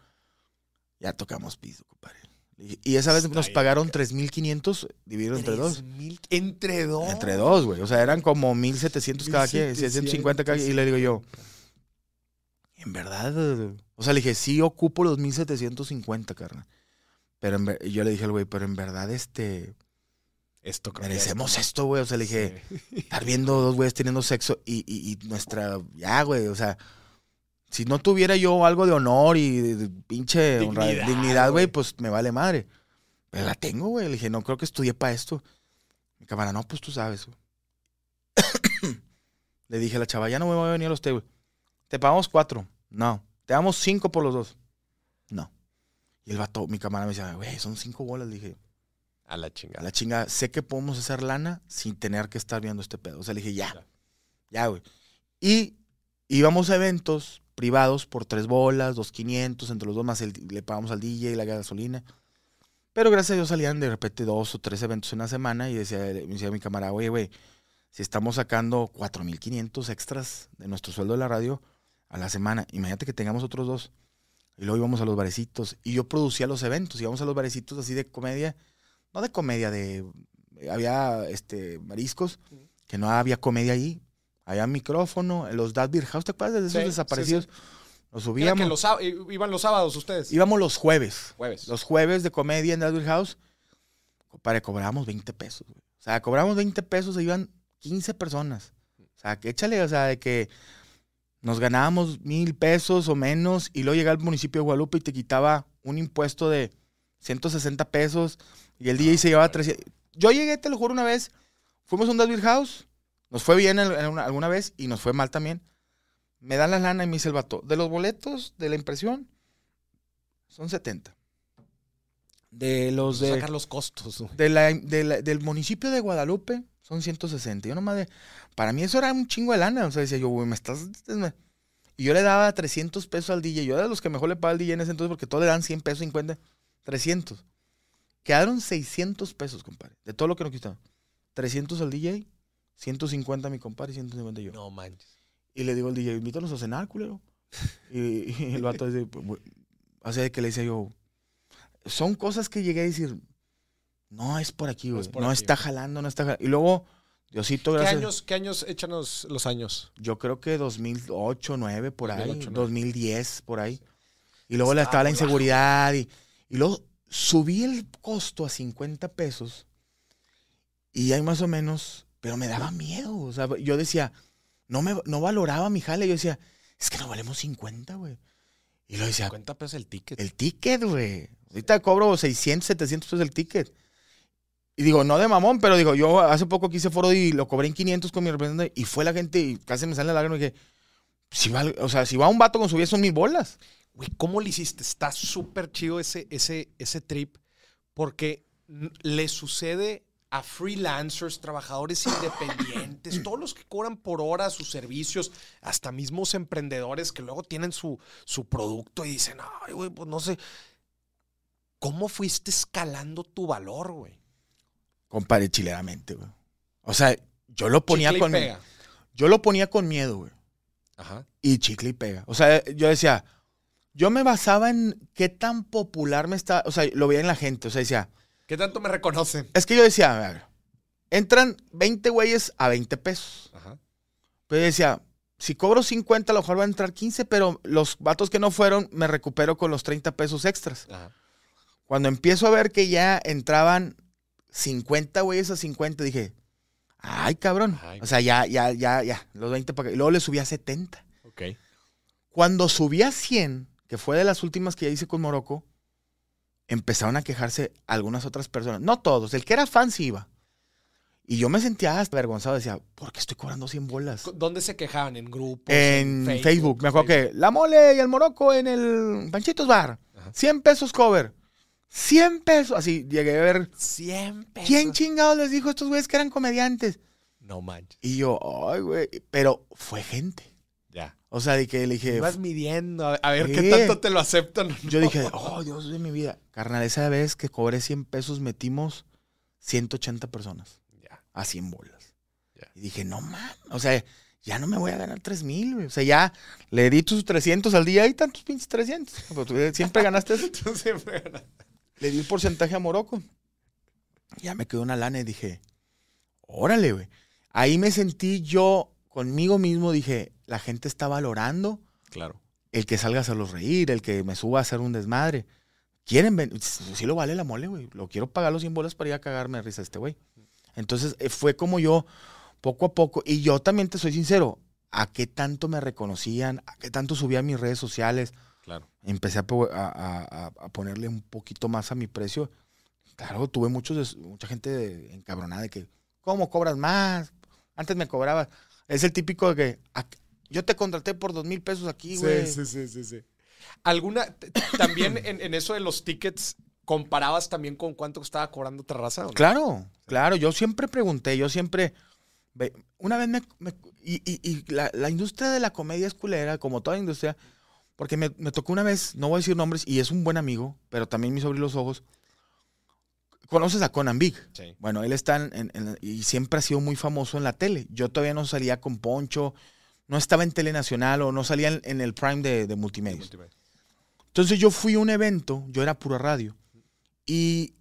ya tocamos piso, compadre. Y y esa vez Está nos pagaron 3.500 dividido entre dos. 3,000 Entre dos. Entre dos, güey. O sea, eran como 1.700 cada quien, 1,700, 150 cada quien. Y le digo yo, en verdad, o sea, le dije, sí ocupo los 1.750, carnal. Pero en ver- yo le dije al güey, pero en verdad, este, Esto creo que merecemos esto, güey. O sea, le dije, Sí. estar viendo dos güeyes teniendo sexo y, y- y nuestra, ya, güey, o sea, si no tuviera yo algo de honor y de, de pinche Dignidad, güey, pues me vale madre. Pero la tengo, güey. Le dije, no creo que estudié para esto. Mi cámara, no, pues tú sabes, güey. Le dije a la chava, ya no me voy a venir a los tables. Te pagamos cuatro. No. Te damos cinco por los dos. No. Y el vato, mi cámara me decía, güey, son cinco bolas. Le dije, A la a chingada. la chinga, sé que podemos hacer lana sin tener que estar viendo este pedo. O sea, le dije, ya, Claro. ya, güey. Y íbamos a eventos privados por tres bolas, dos quinientos, entre los dos más el- le pagamos al DJ y la gasolina. Pero gracias a Dios salían de repente dos o tres eventos en una semana y decía, me decía mi camarada, oye, güey, si estamos sacando 4.500 extras de nuestro sueldo de la radio a la semana, imagínate que tengamos otros dos. Y luego íbamos a los barecitos. Y yo producía los eventos, íbamos a los barecitos así de comedia, no de comedia, de había este mariscos, que no había comedia ahí. Había micrófono, los Dad Beer House, ¿te acuerdas de esos Sí, sí, desaparecidos? Los subíamos. que los iban los sábados ustedes. Íbamos los jueves. Jueves. Los jueves de comedia en Dad Beer House. Compadre, cobrábamos 20 pesos. güey. O sea, cobramos 20 pesos, se iban 15 personas. O sea, que échale, o sea, de que nos ganábamos mil pesos o menos y luego llegaba al municipio de Guadalupe y te quitaba un impuesto de 160 pesos y el DJ se llevaba 300. Yo llegué, te lo juro, una vez, fuimos a un Beer House, nos fue bien en- en una- alguna vez y nos fue mal también. Me dan la lana y me dice el vato, de los boletos de la impresión son 70. De los de... Sacar los costos. güey. De la- de la- del municipio de Guadalupe son 160. Yo nomás de. Para mí eso era un chingo de lana. O sea, decía yo, güey, me estás. Y yo le daba 300 pesos al DJ. Yo era de los que mejor le pagaba al DJ en ese entonces porque todos le dan 100 pesos, 50, 300. Quedaron 600 pesos, compadre. De todo lo que nos quitaron. 300 al DJ, 150 a mi compadre y 150 yo. No manches. Y le digo al DJ, invítanos a cenar, culero. y, y el vato dice, "Pues, güey", o sea, que le decía yo, son cosas que llegué a decir, no es por aquí, güey. es por No está jalando, no está jalando. Y luego, Diosito, ¿Qué gracias. años, ¿Qué años? Échanos los años. Yo creo que 2008, 2009, por ahí. 2008, 9. 2010, por ahí. Y luego Estaba la inseguridad. Y, y luego subí el costo a 50 pesos. Y ahí más o menos, pero me daba miedo. O sea, yo decía, no, me, no valoraba mi jale. Yo decía, es que no valemos 50, güey. Y lo decía, 50 pesos el ticket. el ticket, güey. Ahorita cobro 600, 700 pesos el ticket. Y digo, no de mamón, pero digo, yo hace poco quise foro y lo cobré en 500 con mi representante y fue la gente y casi me sale la lágrima y dije, si va, o sea, si va un vato con su vida son mil bolas. Güey, ¿cómo le hiciste? Está súper chido ese, ese, ese trip porque le sucede a freelancers, trabajadores independientes, todos los que cobran por hora sus servicios, hasta mismos emprendedores que luego tienen su, su producto y dicen, ay, güey, pues no sé. ¿Cómo fuiste escalando tu valor, güey? Compadre, chileramente, güey. O sea, yo lo ponía Chicle y con pega. yo lo ponía con miedo, güey. Ajá. Y chicle y pega. O sea, yo decía, yo me basaba en qué tan popular me está, o sea, lo veía en la gente, o sea, decía, ¿Qué tanto me reconocen? es que yo decía, a ver, entran 20 güeyes a 20 pesos. Ajá. Pero yo decía, si cobro 50, a lo mejor va a entrar 15, pero los vatos que no fueron, me recupero con los 30 pesos extras. Ajá. Cuando empiezo a ver que ya entraban 50 güeyes a 50, dije, ay, cabrón. Ay, o sea, ya, ya, ya, ya, los 20 para acá. Y luego le subí a 70. Ok. Cuando subí a 100, que fue de las últimas que ya hice con Morocco, empezaron a quejarse algunas otras personas. No todos, el que era fan sí iba. Y yo me sentía hasta avergonzado, decía, ¿por qué estoy cobrando 100 bolas? ¿Dónde se quejaban? ¿En grupos? En Facebook, me acuerdo que la mole y el Morocco en el Panchitos Bar, Ajá. 100 pesos cover. 100 pesos. Así llegué a ver, 100 pesos. ¿quién chingados les dijo a estos güeyes que eran comediantes? No manches. Y yo, ay, güey, pero fue gente. Ya. O sea, de que le dije, Ibas midiendo, a ver Sí. qué tanto te lo aceptan. Yo dije, oh, Dios de mi vida. Carnal, esa vez que cobré 100 pesos metimos 180 personas Ya. a 100 bolas. Ya. Y dije, no man, o sea, ya no me voy a ganar 3 mil, güey. O sea, ya le di tus 300 al día y tantos pinches 300. Pero tú siempre ganaste eso. Tú siempre ganas. Le di el porcentaje a Morocco. Ya me quedó una lana y dije, órale, güey. Ahí me sentí yo conmigo mismo, dije, la gente está valorando Claro. el que salga a hacerlos reír, el que me suba a hacer un desmadre. Quieren ven, sí lo vale la mole, güey. Lo quiero pagar los 100 bolas para ir a cagarme de risa a este güey. Entonces eh, fue como yo, poco a poco, y yo también te soy sincero, a qué tanto me reconocían, a qué tanto subía a mis redes sociales, Claro. empecé a, a- a- ponerle un poquito más a mi precio. Claro, tuve muchos, mucha gente encabronada de que, ¿cómo cobras más? Antes me cobrabas. Es el típico de que, "Ac- yo te contraté por dos mil pesos aquí, güey. Sí, sí, sí, sí, sí. ¿Alguna, también en, en eso de los tickets, comparabas también con cuánto estaba cobrando Terraza? o no? Claro, claro, yo siempre pregunté, yo siempre, una vez me, me- y, y- y la, la industria de la comedia es culera, como toda industria, porque me, me tocó una vez, no voy a decir nombres, y es un buen amigo, pero también me hizo abrir los ojos. ¿Conoces a Conan Big? Sí. Bueno, él está en, en- en- y siempre ha sido muy famoso en la tele. Yo todavía no salía con Poncho, no estaba en Tele Nacional o no salía en, en el prime de, de multimedia. Entonces yo fui a un evento, yo era pura radio, y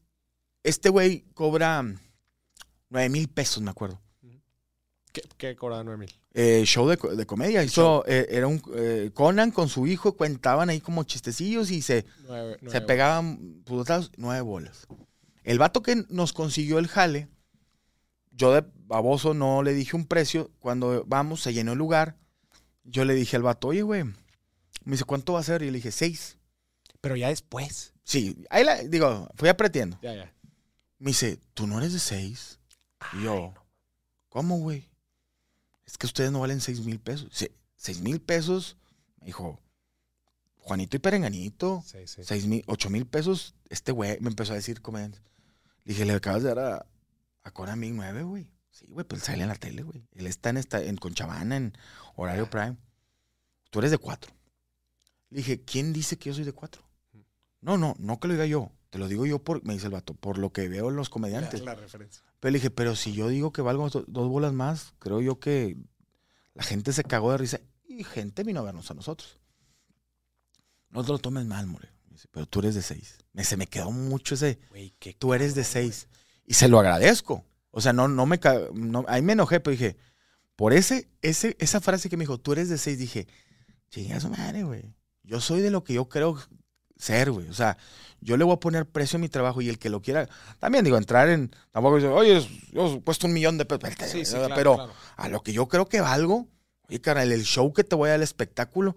este güey cobra 9 mil pesos, me acuerdo. ¿Qué, qué cobraba 9 mil? Eh, show de, de comedia. Hizo, eh, era un eh, Conan con su hijo, cuentaban ahí como chistecillos y se, se pegaban putazos, nueve bolas. El vato que nos consiguió el jale, yo de baboso no le dije un precio. Cuando vamos, se llenó el lugar. Yo le dije al vato, oye, güey. Me dice, ¿cuánto va a ser? Y le dije, seis. Pero ya después. Sí, ahí la, digo, fui apretiendo. Ya, ya. Me dice, ¿tú no eres de seis? Y yo, ¿cómo, güey? Es que ustedes no valen seis mil pesos. Sí, seis mil pesos, me dijo, Juanito y Perenganito, Sí, sí. seis mil, ocho mil pesos, este güey me empezó a decir comediante. Le dije, le acabas de dar a, a Big nueve, güey. Sí, güey, pues sale en la tele, güey. Él está en, esta, en Conchavana, en horario prime. Tú eres de cuatro. Le dije, ¿quién dice que yo soy de cuatro? No, no, no que lo diga yo. Te lo digo yo por, me dice el vato, por lo que veo en los comediantes. La, la referencia. Pero le dije, pero si yo digo que valgo do- dos bolas más, creo yo que la gente se cagó de risa y gente vino a vernos a nosotros. No te lo tomes mal, dice, pero tú eres de seis. Me, se me quedó mucho ese, Güey, qué tú eres de seis. Y se lo agradezco. O sea, no, no me, no- ahí me enojé, pero dije, por ese, ese, esa frase que me dijo, tú eres de seis, dije, chinga su madre, güey. Yo soy de lo que yo creo ser, güey. O sea, yo le voy a poner precio a mi trabajo y el que lo quiera, también digo, entrar en, tampoco dice, oye, yo cuesta un millón de pesos, Sí, sí, claro, pero claro. a lo que yo creo que valgo, oye, carnal, el show que te voy a dar, el espectáculo,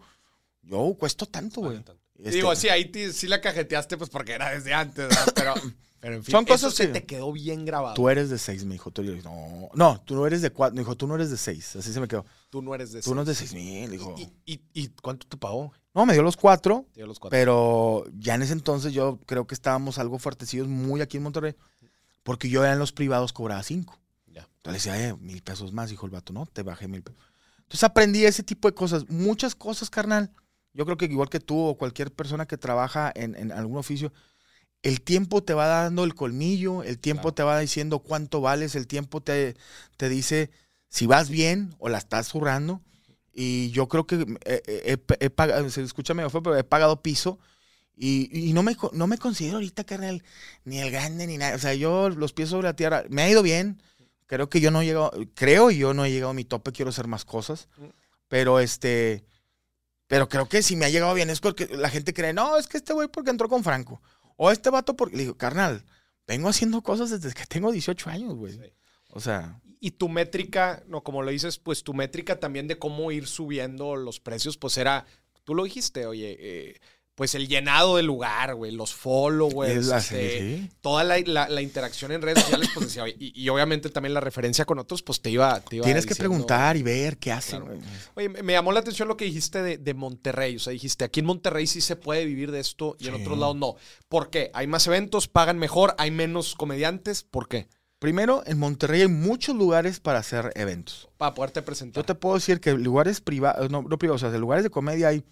yo cuesto tanto, güey. Este, Digo, sí, ahí te- sí la cajeteaste, pues porque era desde antes, ¿verdad? Pero, pero en fin, Son cosas eso se que- te quedó bien grabado. Tú eres de seis, me dijo. Tú, dije, no, no, tú no eres de cuatro. Me dijo, tú no eres de seis. Así se me quedó. Tú no eres de Tú no seis. eres de seis mil. Dijo, ¿Y, y, y cuánto te pagó? No, me dio los cuatro, Te dio los cuatro. pero ya en ese entonces yo creo que estábamos algo fuertecillos muy aquí en Monterrey, porque yo ya en los privados cobraba cinco. Ya. Entonces le decía, eh, mil pesos más, dijo el vato, no, te bajé mil pesos. Entonces aprendí ese tipo de cosas, muchas cosas, carnal. Yo creo que igual que tú o cualquier persona que trabaja en, en algún oficio, el tiempo te va dando el colmillo, el tiempo Claro. te va diciendo cuánto vales, el tiempo te, te dice si vas bien o la estás zurrando. Y yo creo que eh, eh, he, he pagado, se escucha medio feo, pero he pagado piso. Y, y no, me, no me considero ahorita, carnal, ni el grande ni nada. O sea, yo los pies sobre la tierra, me ha ido bien. Creo que yo no he llegado, creo y yo no he llegado a mi tope, quiero hacer más cosas. Mm. Pero este, pero creo que si me ha llegado bien es porque la gente cree, no, es que este güey porque entró con Franco. O este vato porque, le digo, carnal, vengo haciendo cosas desde que tengo 18 años, güey. O sea, Y tu métrica, no, como lo dices, pues tu métrica también de cómo ir subiendo los precios, pues era, tú lo dijiste, oye, eh, pues el llenado del lugar, güey, los followers, este, sí. toda la, la- la interacción en redes sociales, pues decía, y, y obviamente también la referencia con otros, pues te iba, te iba Tienes que preguntar y ver qué hacen, Claro. Oye, me me llamó la atención lo que dijiste de, de Monterrey. O sea, dijiste, aquí en Monterrey sí se puede vivir de esto y en otros lados no. ¿Por qué? ¿Hay más eventos? ¿Pagan mejor? ¿Hay menos comediantes? ¿Por qué? Primero, en Monterrey hay muchos lugares para hacer eventos. Para poderte presentar. Yo te puedo decir que lugares privados, no, no privados, o sea, de lugares de comedia hay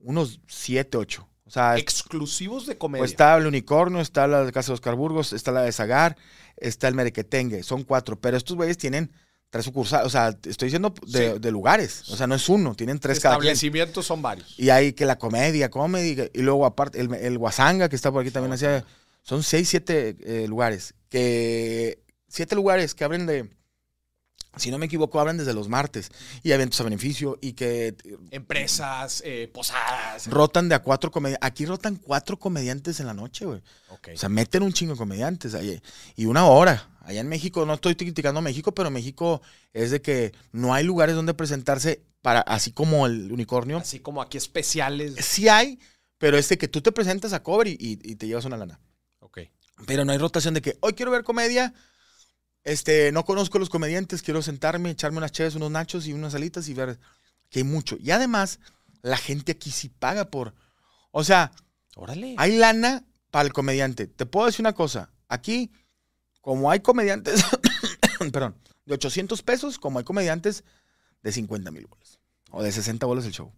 unos 7, 8. O sea, Exclusivos de comedia. pues está el Unicornio, está la de Casa de Oscar Burgos, está la de Zagar, está el Merequetengue. Son cuatro, pero estos güeyes tienen tres sucursales. O sea, estoy diciendo de, Sí. de lugares. O sea, no es uno, tienen tres cada. Establecimientos son varios. Y hay que la comedia, comedy, y luego aparte el, el Guasanga, que está por aquí también hacía. Son seis, siete eh, lugares. Que. Siete lugares que abren de. Si no me equivoco, abren desde los martes. Y eventos a beneficio. Y que eh, Empresas, eh, posadas. rotan de a cuatro comediantes. Aquí rotan cuatro comediantes en la noche, güey. O sea, meten un chingo de comediantes. ahí. Y una hora. Allá en México, no estoy criticando a México, pero México es de que no hay lugares donde presentarse para, así como el unicornio. Así como aquí especiales. Sí hay, pero es de que tú te presentas a y- y te llevas una lana. Pero no hay rotación de que hoy quiero ver comedia. Este, no conozco a los comediantes, quiero sentarme, echarme unas cheves, unos nachos y unas alitas y ver que hay mucho. Y además, la gente aquí sí paga por. O sea, Órale. hay lana para el comediante. Te puedo decir una cosa. Aquí, como hay comediantes, perdón, de 800 pesos, como hay comediantes de 50 mil bolas. O de 60 bolas el show.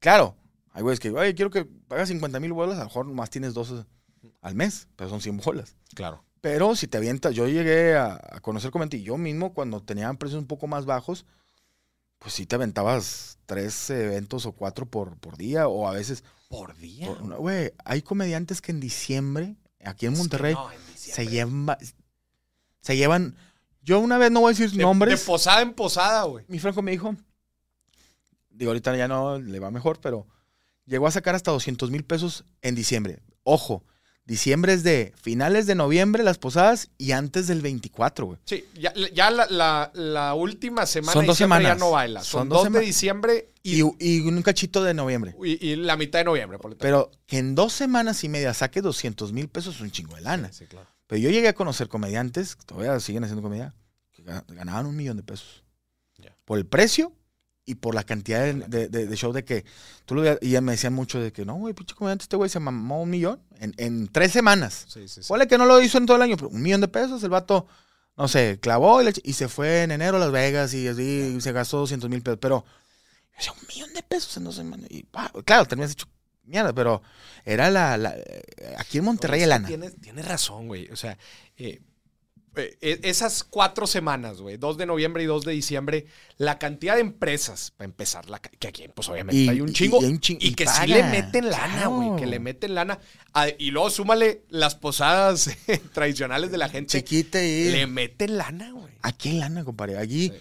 Claro, hay güeyes que, oye, quiero que pagas 50 mil bolas, a lo mejor más tienes dos al mes, pero son 100 bolas. Claro. Pero si te avientas, yo llegué a, a conocer comediante y yo mismo, cuando tenían precios un poco más bajos, pues sí te aventabas tres eventos o cuatro por, por día, o a veces Por día. Güey, hay comediantes que en diciembre, aquí en Monterrey, no, en se, llevan, se llevan. Yo una vez no voy a decir De- nombres. De posada en posada, güey. mi Franco me dijo, digo, ahorita ya no le va mejor, pero llegó a sacar hasta 200 mil pesos en diciembre. Ojo, diciembre es de finales de noviembre las posadas y antes del 24, güey. Sí, ya, ya la, la- la última semana Son de dos diciembre semanas. ya no baila. Son, Son dos dos de diciembre y, Y, y un cachito de noviembre. y- y la mitad de noviembre. por. Pero que en dos semanas y media saque 200 mil pesos es un chingo de lana. Sí, claro. Pero yo llegué a conocer comediantes, todavía siguen haciendo comedia, que ga- ganaban un millón de pesos. Ya. Por el precio y por la cantidad de, de, de- de show de que tú lo y ya me decían mucho de que no, güey, pinche comediante, este güey se mamó un millón en, en tres semanas. Sí, sí, sí. Ponle que no lo hizo en todo el año, pero un millón de pesos, el vato, no sé, clavó y, le ech- y se fue en enero a Las Vegas y así se gastó 200 mil pesos. Pero, o sea, un millón de pesos en dos semanas. Y, pa, claro, terminas hecho mierda, pero era la, la- eh, aquí en Monterrey No, el que lana. Tienes, tienes razón, güey. O sea, eh, esas cuatro semanas, güey, 2 de noviembre y 2 de diciembre, la cantidad de empresas, para empezar, la, que aquí, pues obviamente Y- hay un chingo, y un chin- y que sí le meten lana, claro. güey, que le meten lana. Ah, y luego súmale las posadas tradicionales de la gente. Chiquita y... Le meten lana, güey. Aquí en lana, compadre. Allí Sí.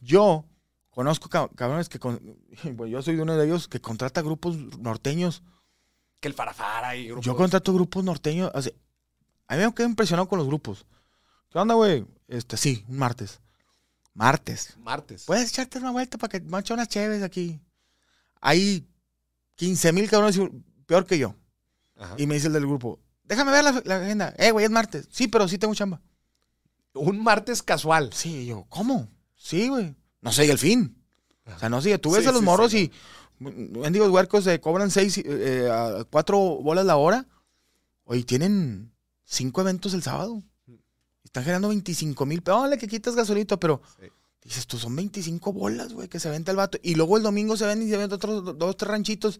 yo conozco cab- cabrones que... con- bueno, yo soy uno de ellos que contrata grupos norteños. Que el farafara y grupos. Yo contrato grupos norteños. o sea, a mí me quedé impresionado con los grupos. ¿Qué onda, güey? Este, sí, un martes. Martes. Martes. Puedes echarte una vuelta para que me eche unas chéves aquí. Hay 15 mil cabrones peor que yo. Ajá. Y me dice el del grupo, déjame ver la, la agenda. Eh, güey, es martes. Sí, pero sí tengo chamba. Un martes casual. Sí, yo, ¿cómo? Sí, güey. No sigue el fin. O sea, no sigue. Tú ves Sí, a los sí, morros sí, y mendigos huercos se cobran seis, eh, a cuatro bolas la hora. Oye, tienen cinco eventos el sábado. Están generando 25 mil. Dale, que quitas gasolito, pero Sí. dices, tú son 25 bolas, güey, que se venta el vato. Y luego el domingo se ven y se ven otros do- dos, tres ranchitos,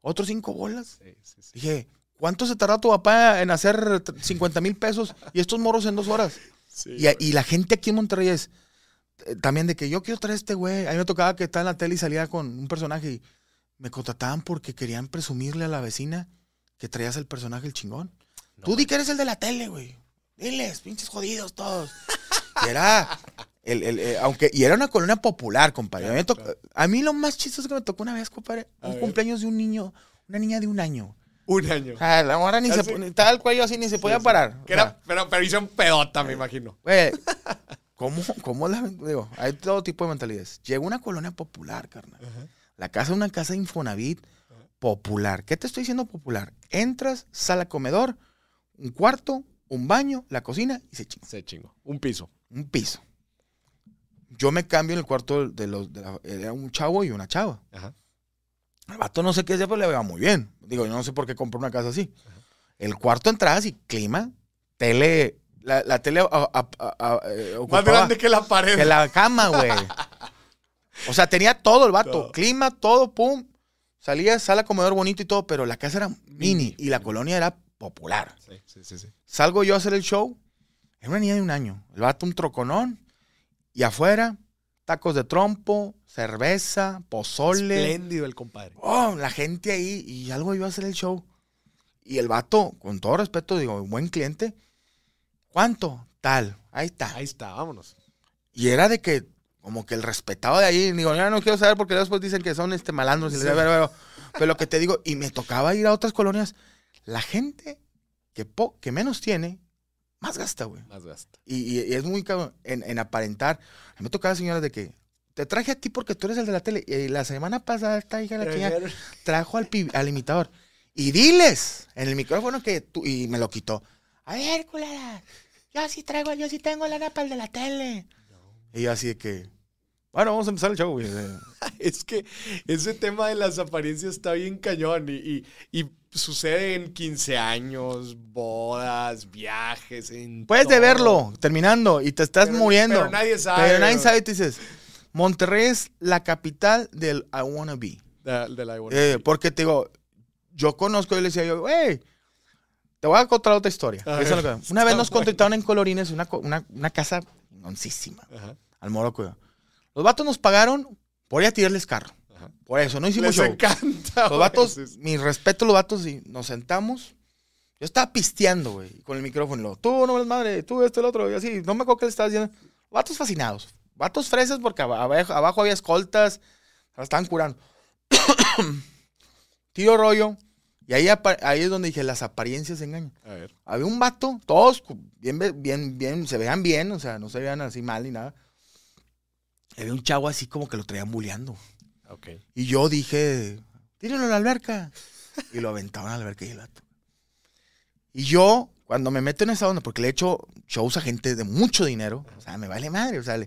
otros cinco bolas. Sí, sí, sí. Dije, ¿cuánto se tarda tu papá en hacer 50 mil pesos y estos morros en dos horas? Y, y la gente aquí en Monterrey es eh, también de que yo quiero traer este güey. A mí me tocaba que estaba en la tele y salía con un personaje y me contrataban porque querían presumirle a la vecina que traías el personaje el chingón. No, Tú di que eres el de la tele, güey. Diles, pinches jodidos todos. Y era, el, el, eh, aunque, y era una colonia popular, compadre. a, mí me Claro, tocó- a mí lo más chistoso que me tocó una vez, compadre, A un ver. cumpleaños de un niño, una niña de un año. Un año. Sea, la morra ni Ah, se, estaba el cuello así, ni se podía sí. parar. Que era, pero, pero hizo un pedota, me imagino. Güey, ¿cómo, cómo la digo? Hay todo tipo de mentalidades. Llegó una colonia popular, carnal. La casa es una casa de Infonavit popular. ¿Qué te estoy diciendo popular? Entras, sala comedor, un cuarto, un baño, la cocina y se chinga. Se chingó. Un piso. Un piso. Yo me cambio en el cuarto de los. De la- era un chavo y una chava. Ajá. El vato no sé qué hacía, pero le veía muy bien. Digo, yo no sé por qué compró una casa así. El cuarto entradas y clima, tele. La, la tele a- a- a- a- eh, Más grande que la pared. que la cama, güey. O sea, tenía todo el vato. Todo. Clima, todo, pum. Salía, sala, comedor bonito y todo, pero la casa era mini Mini. y la colonia era popular. Sí, sí, sí, sí. Salgo yo a hacer el show. Era una niña de un año. El vato un troconón. Y afuera, tacos de trompo, cerveza, pozole. Espléndido el compadre. Oh, la gente ahí. Y algo iba a hacer el show. Y el vato, con todo respeto, digo, buen cliente. ¿Cuánto? Tal. Ahí está. Ahí está, vámonos. Y era de que, como que el respetado de ahí, digo, ya no quiero saber porque después dicen que son este malandros. y les- Sí. pero, pero- pero lo que te digo, y me tocaba ir a otras colonias, la gente que, po- que menos tiene, más gasta, güey. Más gasta. Y, y- y es muy cabrón en, en aparentar. A mí me tocaba, señoras, de que te traje a ti porque tú eres el de la tele. Y la semana pasada esta hija la chingada trajo al, al imitador. Y diles en el micrófono que tú. Y me lo quitó. A ver, culera. Yo sí traigo, yo sí tengo lana para el de la tele. Y yo así de que. Bueno, vamos a empezar el show, güey. Es que ese tema de las apariencias está bien cañón y, y, y sucede en 15 años, bodas, viajes, en Puedes de todo. verlo terminando y te estás Pero- muriendo. pero nadie sabe, Pero nadie sabe y te dices. Monterrey es la capital del I wanna be. De, de la Eh, porque te digo, yo conozco y le decía yo, hey, te voy a contar otra historia. Ver, Una vez nos bueno. contrataron en Colorines una, una, una casa Ajá, al Morocco. Los vatos nos pagaron por ir a tirarles carro. ajá. Por eso, no hicimos Les show. encanta. Los vatos, mi respeto a los vatos, y nos sentamos. Yo estaba pisteando, güey, con el micrófono. y luego, Tú no eres madre, tú esto, el otro, y así. No me acuerdo qué le estabas diciendo. Vatos fascinados. Vatos fresas porque aba- abajo, abajo había escoltas. la estaban curando. Tiro rollo. Y ahí, ahí es donde dije, las apariencias engañan. A ver. Había un vato, todos bien, bien, bien, se veían bien, o sea, no se veían así mal ni nada. Había un chavo así como que lo traían bulleando. Ok. Y yo dije, tírenlo a la alberca. Y lo aventaban a la alberca y el vato. Y yo, cuando me meto en esa onda, porque le he hecho shows a gente de mucho dinero, o sea, me vale madre, o sea, le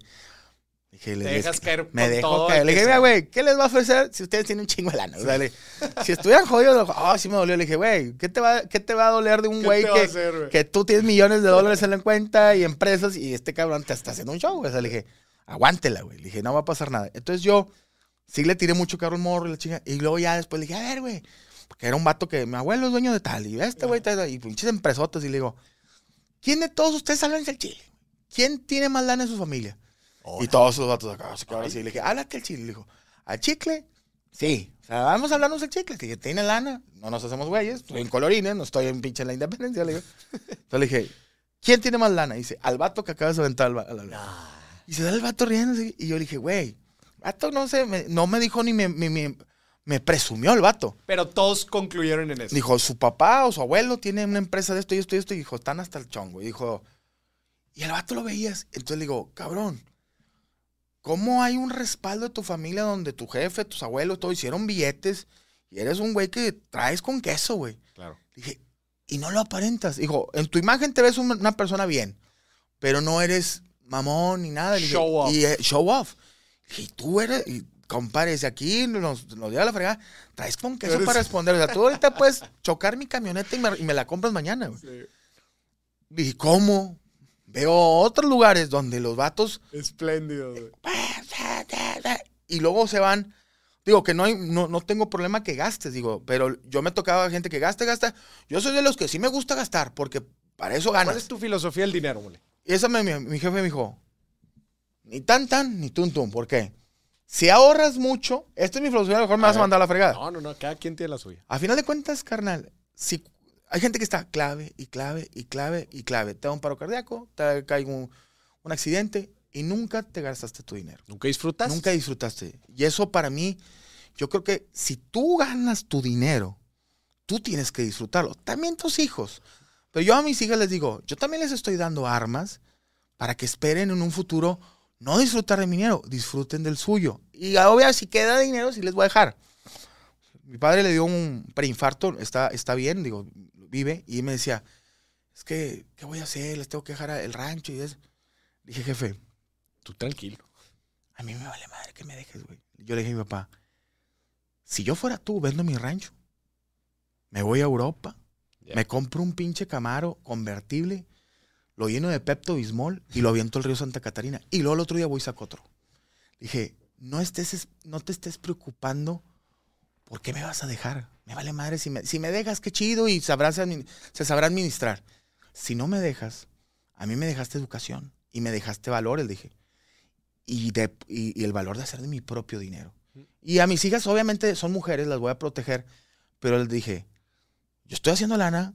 dije, le- dejas les- caer me dejo caer. Le dije, mira, güey, ¿qué les va a ofrecer si ustedes tienen un chingo de lana? O sea, le- si estuvieran jodidos, ah, sí me dolió. Le dije, güey, ¿qué te va, qué te va a doler de un ¿Qué güey que, hacer, que tú tienes millones de dólares en la cuenta y empresas y este cabrón te está haciendo un show? O sea, le dije, aguántela, güey. Le dije, no va a pasar nada. Entonces yo sí le tiré mucho carro al morro y la chinga. Y luego ya después le dije, a ver, güey. Porque era un vato que mi abuelo es dueño de tal. Y este güey, tal, y pinches empresotas. Y le digo, ¿quién de todos ustedes salen del Chile? ¿quién tiene más lana en su familia? Y todos los vatos acá se quedaron así. Le dije, háblate el chicle. Le dijo, ¿al chicle? Sí. O sea, vamos a hablarnos del chicle. Que tiene lana. No nos hacemos güeyes. Estoy en colorines, no estoy en pinche en la independencia. Le digo. Entonces le dije, ¿quién tiene más lana? Y dice, al vato que acabas de aventar al, al- al- Y se da el vato riendo. Y yo le dije, güey, vato no sé, me- no me dijo ni me, me, me- presumió el vato. Pero todos concluyeron en eso. Dijo, su papá o su abuelo tiene una empresa de esto y esto y esto. Y dijo, están hasta el chongo. Y dijo, y el vato lo veías. Entonces le digo, cabrón, ¿cómo hay un respaldo de tu familia donde tu jefe, tus abuelos, todo hicieron billetes? Y eres un güey que traes con queso, güey. Claro. Dije, y no lo aparentas. Dijo, en tu imagen te ves una, una persona bien, pero no eres mamón ni nada. Le Show off. Y, eh, show off. Y tú eres, y compadre, si aquí nos, nos dio la fregada, traes con queso Eres- para responder. O sea, tú ahorita puedes chocar mi camioneta y me, y me la compras mañana. güey. Dije, ¿cómo? Veo otros lugares donde los vatos Espléndido, güey. y luego se van. Digo que no, hay, no, no tengo problema que gastes, digo, pero yo me tocaba gente que gasta, gasta. Yo soy de los que sí me gusta gastar, porque para eso ¿Cuál ganas. es tu filosofía del dinero, mole? Y esa me- mi, mi jefe me dijo, ni tan tan, ni tun tun. ¿Por qué? Si ahorras mucho, esta es mi filosofía, a lo mejor me A vas a mandar a la fregada. No, no, no, cada quien tiene la suya. A final de cuentas, carnal, si hay gente que está clave y clave y clave y clave. Te da un paro cardíaco, te cae un, un accidente y nunca te gastaste tu dinero. ¿Nunca disfrutas? Nunca disfrutaste. Y eso para mí, yo creo que si tú ganas tu dinero, tú tienes que disfrutarlo. También tus hijos. Pero yo a mis hijas les digo, yo también les estoy dando armas para que esperen en un futuro no disfrutar de mi dinero, disfruten del suyo. Y obvio, si queda dinero, sí les voy a dejar. Mi padre le dio un preinfarto, está, está bien, digo, vive, y me decía, es que, ¿qué voy a hacer? Les tengo que dejar el rancho y eso. Dije, jefe, Tú tranquilo. a mí me vale madre que me dejes, güey. Yo le dije a mi papá, si yo fuera tú, vendo mi rancho. Me voy a Europa, Me compro un pinche Camaro convertible, lo lleno de Pepto Bismol y lo aviento al río Santa Catarina. Y luego el otro día voy y saco otro. Dije, no, estés, es- no te estés preocupando por qué me vas a dejar. Me vale madre. Si me, si me dejas, qué chido y sabrás se sabrá administrar. Si no me dejas, a mí me dejaste educación y me dejaste valores, dije. Y, de, y, y el valor de hacer de mi propio dinero. Y a mis hijas, obviamente, son mujeres, las voy a proteger. Pero les dije, yo estoy haciendo lana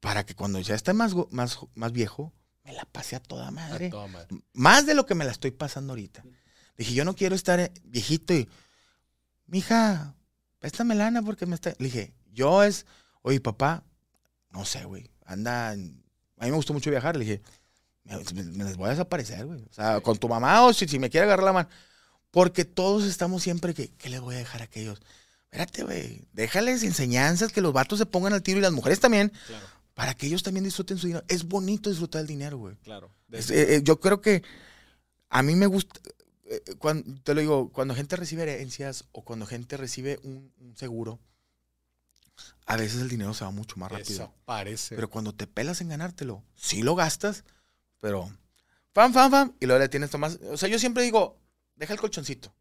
para que cuando ya esté más, más, más viejo, me la pase a toda madre. A toda madre. Más de lo que me la estoy pasando ahorita. Dije, yo no quiero estar eh, viejito y, mija, préstame lana porque me está. Le dije, yo es, oye, papá, no sé, güey, anda. en- A mí me gustó mucho viajar. Le dije, me, me les voy a desaparecer, güey. O sea, con tu mamá o si, si me quiere agarrar la mano. Porque todos estamos siempre que, ¿qué les voy a dejar a aquellos? Espérate, güey, déjales enseñanzas, que los vatos se pongan al tiro y las mujeres también, Claro, para que ellos también disfruten su dinero. Es bonito disfrutar el dinero, güey. claro. Es- eh, eh, yo creo que a mí me gusta, eh, cuando, te lo digo, cuando gente recibe herencias o cuando gente recibe un, un seguro, a veces el dinero se va mucho más rápido. Eso parece. Pero cuando te pelas en ganártelo, sí lo gastas, pero fam, fam, fam, y luego le tienes más. O sea, yo siempre digo, deja el colchoncito.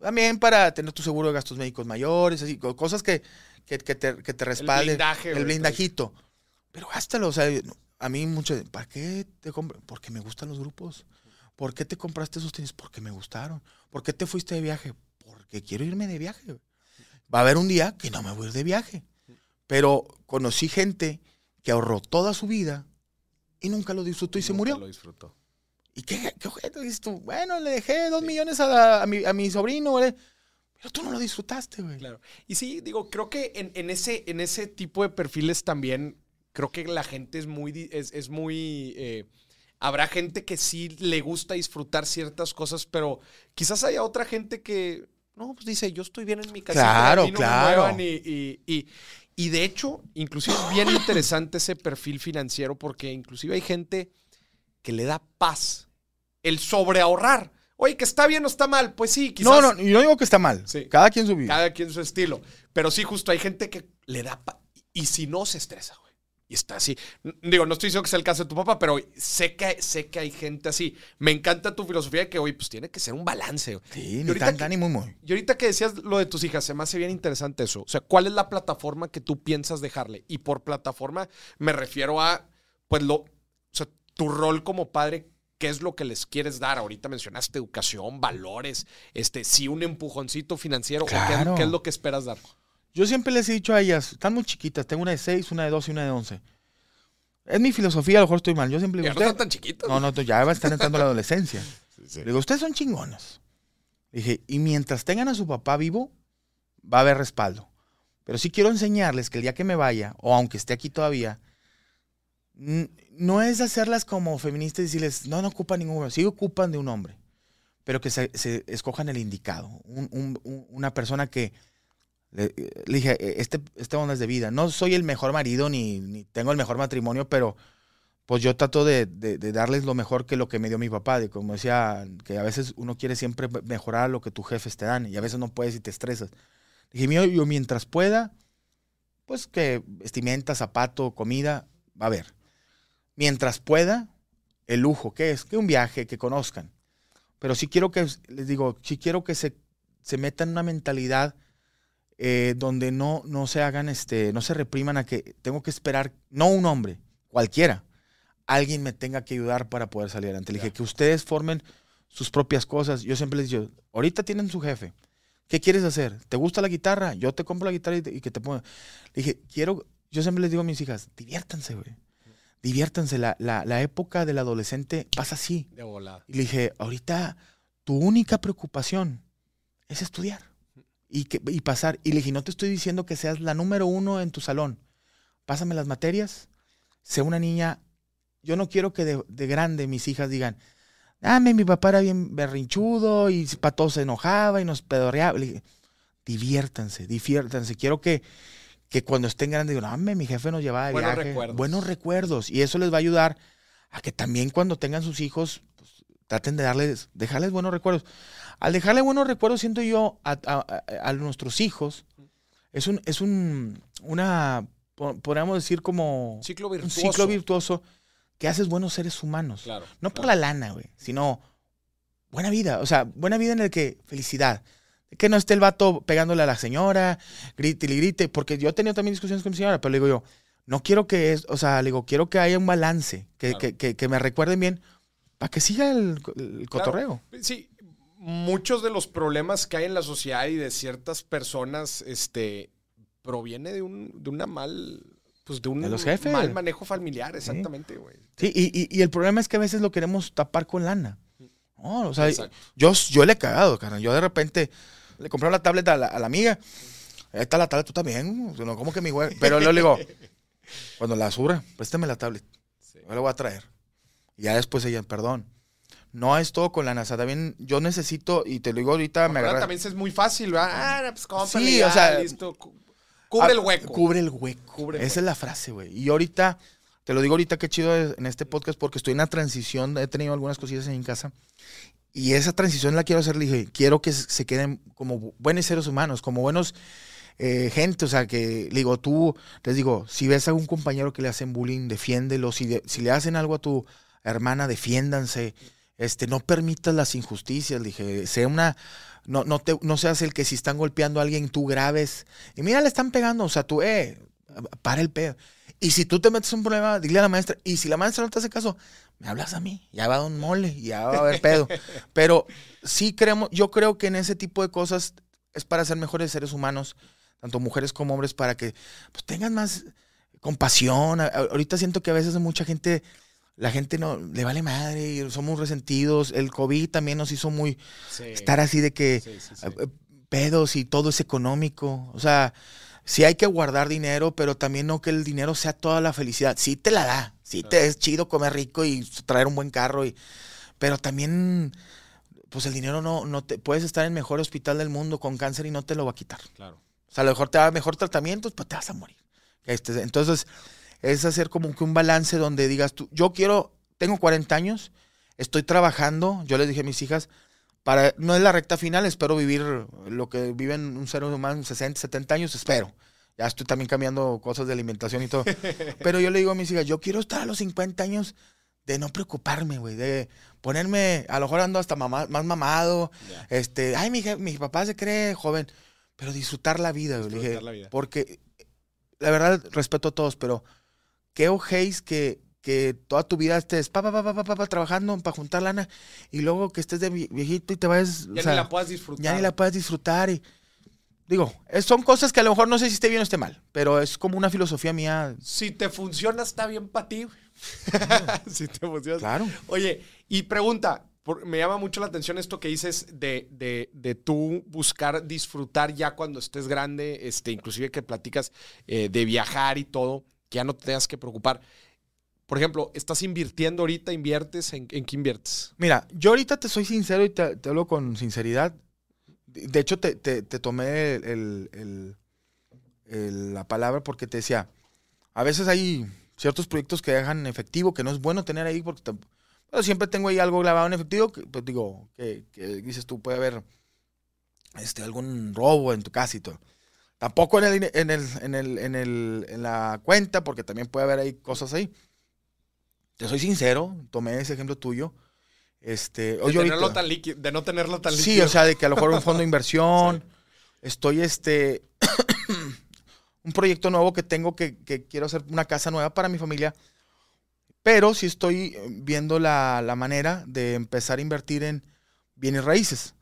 También para tener tu seguro de gastos médicos mayores, así, co- cosas que, que, que te, que te respalden. blindaje, El blindajito. Pero gástalo, o sea, a mí mucho, ¿para qué te compras? Porque me gustan los grupos. ¿Por qué te compraste esos tenis? Porque me gustaron. ¿Por qué te fuiste de viaje? Porque quiero irme de viaje. Va a haber un día que no me voy a ir de viaje. Pero conocí gente que ahorró toda su vida y nunca lo disfrutó y se murió. Lo disfrutó. ¿Y qué, qué ojete? Dices tú, bueno, le dejé dos millones a, a mi, a mi sobrino, güey. Pero tú no lo disfrutaste, güey. Claro. Y sí, digo, creo que en, en ese, en ese tipo de perfiles también, creo que la gente es muy, es, es muy, eh, habrá gente que sí le gusta disfrutar ciertas cosas, pero quizás haya otra gente que, no, pues dice, yo estoy bien en mi casa. Claro, claro. y, y, y, y de hecho, inclusive es bien interesante ese perfil financiero porque inclusive hay gente que le da paz el sobreahorrar. Oye, que está bien o está mal, pues sí, quizás. No, no, yo no digo que está mal. Sí. Cada quien su vida. Cada quien su estilo. Pero sí, justo hay gente que le da. pa- y si no, se estresa, güey. Y está así. Digo, no estoy diciendo que sea el caso de tu papá, pero sé que, sé que hay gente así. Me encanta tu filosofía de que, oye, pues tiene que ser un balance. güey. Sí, Y ni ahorita tan, que- tan, ni muy, muy. Y ahorita que decías lo de tus hijas, se me hace bien interesante eso. O sea, ¿cuál es la plataforma que tú piensas dejarle? Y por plataforma me refiero a, pues, lo, o sea, tu rol como padre, ¿qué es lo que les quieres dar? Ahorita mencionaste educación, valores, este, sí, un empujoncito financiero. ¿o qué- Claro. ¿qué, es lo que esperas dar? Yo siempre les he dicho a ellas, están muy chiquitas, tengo una de 6, una de 12 y una de 11. Es mi filosofía, a lo mejor estoy mal. Yo siempre Ya digo, no "Usted- están tan chiquitos. No, no, ya estar entrando a la adolescencia. Sí, sí. Le digo, ustedes son chingones. Dije, y mientras tengan a su papá vivo, va a haber respaldo. Pero sí quiero enseñarles que el día que me vaya, o aunque esté aquí todavía, no es hacerlas como feministas y decirles, no, no ocupan ningún hombre. Sí ocupan de un hombre. Pero que se, escojan el indicado. Un- un- un- una persona que, le, le dije, "Eh, este, este onda es de vida. No soy el mejor marido ni, tengo el mejor matrimonio, pero pues yo trato de, darles lo mejor que lo que me dio mi papá. De como decía, que a veces uno quiere siempre mejorar lo que tus jefes te dan y a veces no puedes y te estresas. Dije, mío, yo mientras pueda, pues que vestimenta, zapato, comida, va a haber. Mientras pueda, el lujo, ¿qué es? Que un viaje, que conozcan. Pero sí quiero que, les digo, sí quiero que se, se metan en una mentalidad eh, donde no, no se hagan, este, no se repriman a que tengo que esperar, no un hombre, cualquiera, alguien me tenga que ayudar para poder salir adelante. Le dije que ustedes formen sus propias cosas. Yo siempre les digo, ahorita tienen su jefe. ¿Qué quieres hacer? ¿Te gusta la guitarra? Yo te compro la guitarra y, te- y que te ponga. Le dije, quiero, yo siempre les digo a mis hijas, diviértanse, güey. Diviértanse. La, la, la época del adolescente pasa así. De volada. Y le dije, ahorita tu única preocupación es estudiar y, que, y pasar. Y le dije, no te estoy diciendo que seas la número uno en tu salón. Pásame las materias. Sé una niña. Yo no quiero que de, de grande mis hijas digan, ah, mi mi papá era bien berrinchudo y para todo se enojaba y nos pedorreaba. Le dije, diviértanse, diviértanse. Quiero que, que cuando estén grandes digan, ah, mi jefe nos llevaba de Buenos viaje". recuerdos. Buenos recuerdos. Y eso les va a ayudar a que también cuando tengan sus hijos, pues, traten de darles, dejarles buenos recuerdos. Al dejarle buenos recuerdos, siento yo, a, a- a- a nuestros hijos, es un, es un, una, po- podríamos decir como Ciclo un virtuoso. ciclo virtuoso que haces buenos seres humanos. Claro. No por claro. la lana, güey, sino buena vida. O sea, buena vida en el que felicidad. Que no esté el vato pegándole a la señora, grite y grite. Porque yo he tenido también discusiones con mi señora, pero le digo yo, no quiero que es, o sea, le digo, quiero que haya un balance, que, Claro. que, que, que me recuerden bien, para que siga el, el cotorreo. Sí, muchos de los problemas que hay en la sociedad y de ciertas personas, este, proviene de un, de una mal, pues de un De los jefes. mal manejo familiar, exactamente, güey. Sí, y, y- y el problema es que a veces lo queremos tapar con lana. No, o sea, Exacto. yo, yo le he cagado, carnal. Yo de repente le compré la tablet a la, a la amiga. Ahí está la tablet, tú también. No, como que mi güey. Pero luego le digo, cuando la surra, préstame la tablet. Sí. Yo la voy a traer. Y ya después ella, perdón. No es todo con lana. O sea, también yo necesito, y te lo digo ahorita, me Ahora también es muy fácil, ¿verdad? Ah, pues cómprale Sí, ya, o sea, listo. Cu- Cubre Ah, el hueco. Cubre el hueco. Cubre el Esa es la frase, güey. Y ahorita, te lo digo ahorita qué chido es en este podcast porque estoy en una transición, he tenido algunas cosillas en casa. Y esa transición la quiero hacer, le dije, quiero que se queden como bu- buenos seres humanos, como buenos eh, gente. O sea, que digo, tú, les digo, si ves a un compañero que le hacen bullying, defiéndelo. Si, si le hacen algo a tu hermana, defiéndanse. Este, no permitas las injusticias, le dije, sea una, no, no, te, no seas el que si están golpeando a alguien, tú grabes. Y mira, le están pegando, o sea, tú, eh, para el pedo. Y si tú te metes en un problema, dile a la maestra. Y si la maestra no te hace caso, me hablas a mí. Ya va a un mole, ya va a haber pedo. Pero sí creemos, yo creo que en ese tipo de cosas es para ser mejores seres humanos, tanto mujeres como hombres, para que pues, tengan más compasión. Ahorita siento que a veces mucha gente, la gente no le vale madre y somos resentidos. El COVID también nos hizo muy Sí. estar así de que Sí, sí, sí. eh, pedos y todo es económico. O sea, sí hay que guardar dinero, pero también no que el dinero sea toda la felicidad. Sí te la da, sí te es chido comer rico y traer un buen carro, y, pero también, pues el dinero no, no te puedes estar en el mejor hospital del mundo con cáncer y no te lo va a quitar. Claro. O sea, a lo mejor te da mejor tratamiento, pues te vas a morir. Este, entonces, es hacer como que un balance donde digas tú, yo quiero, tengo 40 años, estoy trabajando, yo les dije a mis hijas, para, no es la recta final, espero vivir lo que viven un ser humano 60, 70 años, espero. Ya estoy también cambiando cosas de alimentación y todo. Pero yo le digo a mis hijas, yo quiero estar a los 50 años de no preocuparme, güey, de ponerme, a lo mejor ando hasta mamá- más mamado, Ya. este, ay, mi, mi papá se cree joven, pero disfrutar la vida, güey. dije, Disfrutar la vida. Porque, la verdad, respeto a todos, pero qué ojéis que que toda tu vida estés pa, pa, pa, pa, pa, pa, trabajando para juntar lana y luego que estés de vie- viejito y te vayas. o Ya sea, ni la puedas disfrutar. ya ni la puedas disfrutar. Y, digo, son cosas que a lo mejor no sé si esté bien o esté mal, pero es como una filosofía mía. Si te funciona, está bien para ti. si te funciona. Claro. Oye, y pregunta, por- me llama mucho la atención esto que dices de, de, de tú buscar disfrutar ya cuando estés grande, este, inclusive que platicas eh, de viajar y todo, que ya no te tengas que preocupar. Por ejemplo, ¿estás invirtiendo ahorita? ¿Inviertes? ¿En, en qué inviertes? Mira, yo ahorita te soy sincero y te, te hablo con sinceridad. De hecho, te, te- te tomé el- el- la palabra porque te decía, a veces hay ciertos proyectos que dejan efectivo, que no es bueno tener ahí, porque pero siempre tengo ahí algo grabado en efectivo, que, pues digo, que, que dices tú, puede haber este, algún robo en tu casa y todo. Tampoco en, el, en, el, en, el, en, el, en la cuenta, porque también puede haber ahí cosas ahí. Te soy sincero, tomé ese ejemplo tuyo. Este, De, oye, ahorita- tenerlo tan líquido, de no tenerlo tan líquido. Sí, o sea, de que a lo mejor un fondo de inversión. Estoy, este, un proyecto nuevo que tengo que, que quiero hacer una casa nueva para mi familia. Pero sí estoy eh, viendo la, la manera de empezar a invertir en bienes raíces.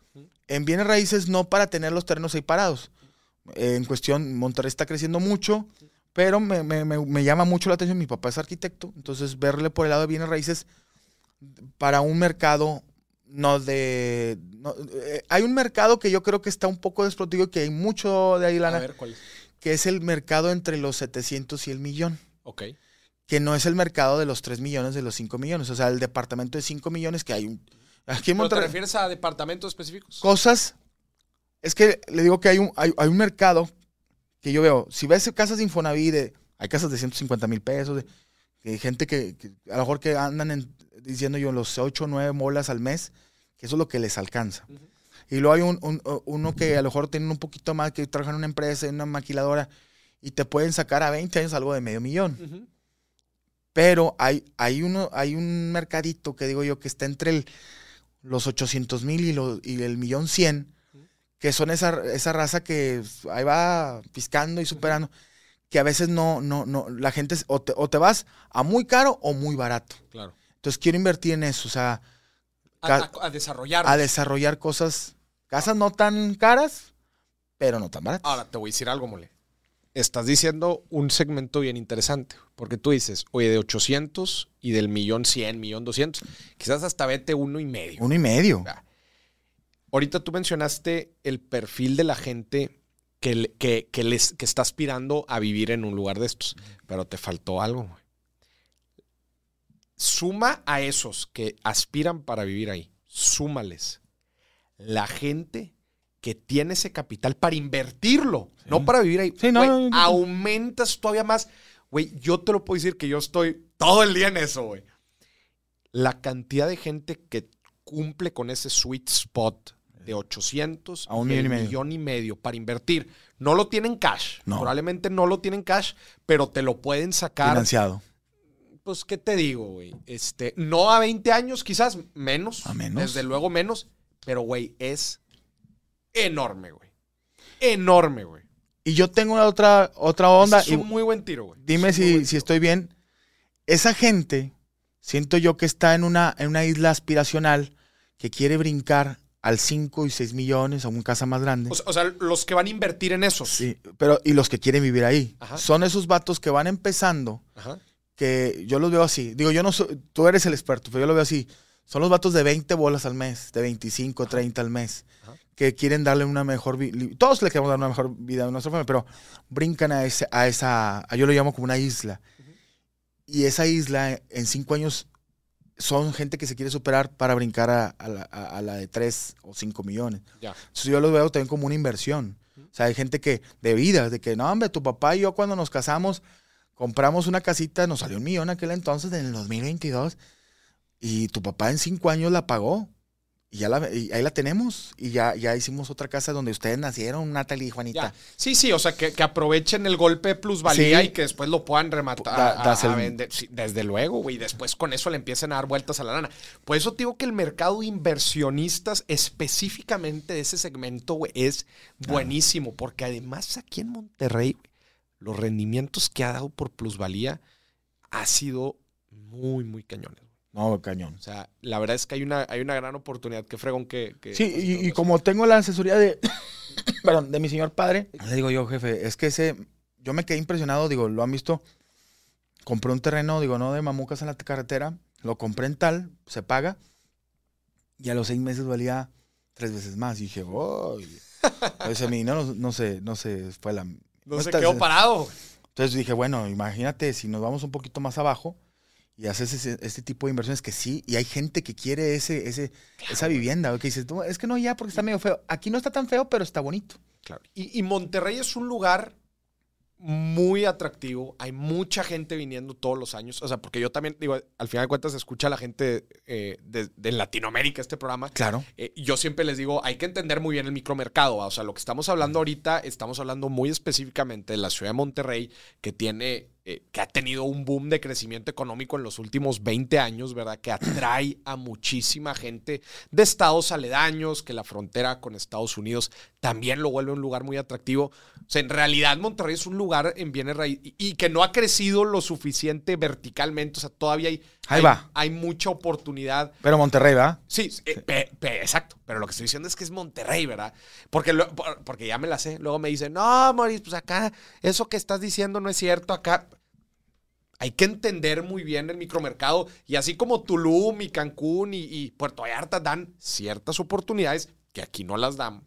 En bienes raíces no para tener los terrenos ahí parados. En cuestión, Monterrey está creciendo mucho, pero me, me- me- me llama mucho la atención. Mi papá es arquitecto, entonces verle por el lado de bienes raíces para un mercado no de... no, eh, hay un mercado que yo creo que está un poco desprotegido y que hay mucho de ahí, A lana, ver, ¿cuál es? que es el mercado entre los 700 y el millón, Ok. que no es el mercado de los 3 millones, de los 5 millones, o sea, el departamento de 5 millones que hay un... Aquí en ¿Pero te Monterrey... refieres a departamentos específicos? Cosas... Es que le digo que hay un, hay, hay un mercado que yo veo, si ves casas de Infonavit, de- hay casas de 150 mil pesos, de, de gente que, que a lo mejor que andan en- diciendo yo los 8 o 9 molas al mes, que eso es lo que les alcanza. Y luego hay un, un- uno que a lo mejor tienen un poquito más, que trabajan en una empresa, en una maquiladora, y te pueden sacar a 20 años algo de medio millón. Pero hay, hay, uno, hay un mercadito que digo yo que está entre el- los 800 mil y, lo- y el millón 100, que son esa, esa raza que ahí va piscando y superando, que a veces no, no, no, la gente es- o te, o te vas a muy caro o muy barato. Claro. Entonces quiero invertir en eso, o sea, A, Ca- a- a desarrollar. a desarrollar cosas, casas no tan caras, pero no tan baratas. Ahora te voy a decir algo, mole. Estás diciendo un segmento bien interesante, porque tú dices, oye, de 800 y del millón 100, millón 200, quizás hasta vete uno y medio. Uno y medio. Ah. Ahorita tú mencionaste el perfil de la gente que, le- que, que les, que está aspirando a vivir en un lugar de estos, pero te faltó algo. güey. Suma a esos que aspiran para vivir ahí, súmales la gente que tiene ese capital para invertirlo, no para vivir ahí. Sí, no, Güey, no, no, no. aumentas todavía más. Güey, yo te lo puedo decir que yo estoy todo el día en eso, güey. La cantidad de gente que cumple con ese sweet spot de 800 A un y millón y medio. millón y medio para invertir. No lo tienen cash. No. Probablemente no lo tienen cash, pero te lo pueden sacar Financiado. pues, ¿qué te digo, güey? Este, no a 20 años, quizás menos. A menos. Desde luego menos. Pero, güey, es enorme, güey. Enorme, güey. Y yo tengo una otra, otra onda. Es y un muy buen tiro, güey. dime Es si, si estoy bien. Esa gente, siento yo que está en una, en una isla aspiracional que quiere brincar al 5 y 6 millones a una casa más grande. O sea, o sea, los que van a invertir en esos. Sí, pero y los que quieren vivir ahí. Ajá. Son esos vatos que van empezando, Ajá. que yo los veo así. Digo, yo no soy, tú eres el experto, pero yo lo veo así. Son los vatos de 20 bolas al mes, de 25, 30 al mes, Ajá. que quieren darle una mejor vida. Todos le queremos dar una mejor vida a nuestra familia, pero brincan a, ese, a esa, a- yo lo llamo como una isla. Y esa isla en cinco años son gente que se quiere superar para brincar a, a la, a- a la de 3 o 5 millones. Entonces yo los veo también como una inversión. O sea, hay gente que, de vida, de que, no, hombre, tu papá y yo cuando nos casamos, compramos una casita, nos salió un millón aquel entonces, en el 2022, y tu papá en cinco años la pagó. Y, ya la, y ahí la tenemos. Y ya, ya hicimos otra casa donde ustedes nacieron, Natalie y Juanita. Ya. Sí, sí, o sea, que, que aprovechen el golpe de plusvalía Sí. y que después lo puedan rematar, Da- a- das a el- vender. Sí, desde luego, güey. Después con eso le empiecen a dar vueltas a la lana. Por eso te digo que el mercado de inversionistas, específicamente de ese segmento, güey, es buenísimo. Porque además aquí en Monterrey, los rendimientos que ha dado por plusvalía ha sido muy, muy cañones. No, cañón. O sea, la verdad es que hay una, hay una gran oportunidad. Qué fregón que... que Sí, y, y como tengo la asesoría de, perdón, de mi señor padre, le digo yo, jefe, es que ese, yo me quedé impresionado, digo, lo han visto, compré un terreno, digo, no de mamucas en la carretera, lo compré en tal, se paga, y a los seis meses valía tres veces más. Y dije, uy. Entonces mi dinero no, no se, no se fue a la... eso. No se está- quedó parado. Entonces dije, bueno, imagínate si nos vamos un poquito más abajo y haces ese, este tipo de inversiones que sí, y hay gente que quiere ese, ese, esa vivienda, que dices, "No, es que no ya porque está medio feo. Aquí no está tan feo, pero está bonito. Claro. Y, y Monterrey es un lugar muy atractivo. Hay mucha gente viniendo todos los años. O sea, porque yo también, digo, al final de cuentas, escucha a la gente eh, de, de Latinoamérica este programa. Claro. Eh, yo siempre les digo, hay que entender muy bien el micromercado. ¿va? O sea, lo que estamos hablando ahorita, estamos hablando muy específicamente de la ciudad de Monterrey, que tiene, eh, que ha tenido un boom de crecimiento económico en los últimos 20 años, ¿verdad? Que atrae a muchísima gente de estados aledaños, que la frontera con Estados Unidos también lo vuelve un lugar muy atractivo. O sea, en realidad Monterrey es un lugar en bienes raíces y, y que no ha crecido lo suficiente verticalmente. O sea, todavía hay, Ahí hay, va. hay mucha oportunidad Pero Monterrey, ¿va? Sí, eh, pe- pe- exacto. Pero lo que estoy diciendo es que es Monterrey, ¿verdad? Porque, lo- por- porque ya me la sé. Luego me dicen, no, Maurice, pues acá, eso que estás diciendo no es cierto. Acá hay que entender muy bien el micromercado. Y así como Tulum y Cancún y, y Puerto Vallarta dan ciertas oportunidades que aquí no las dan,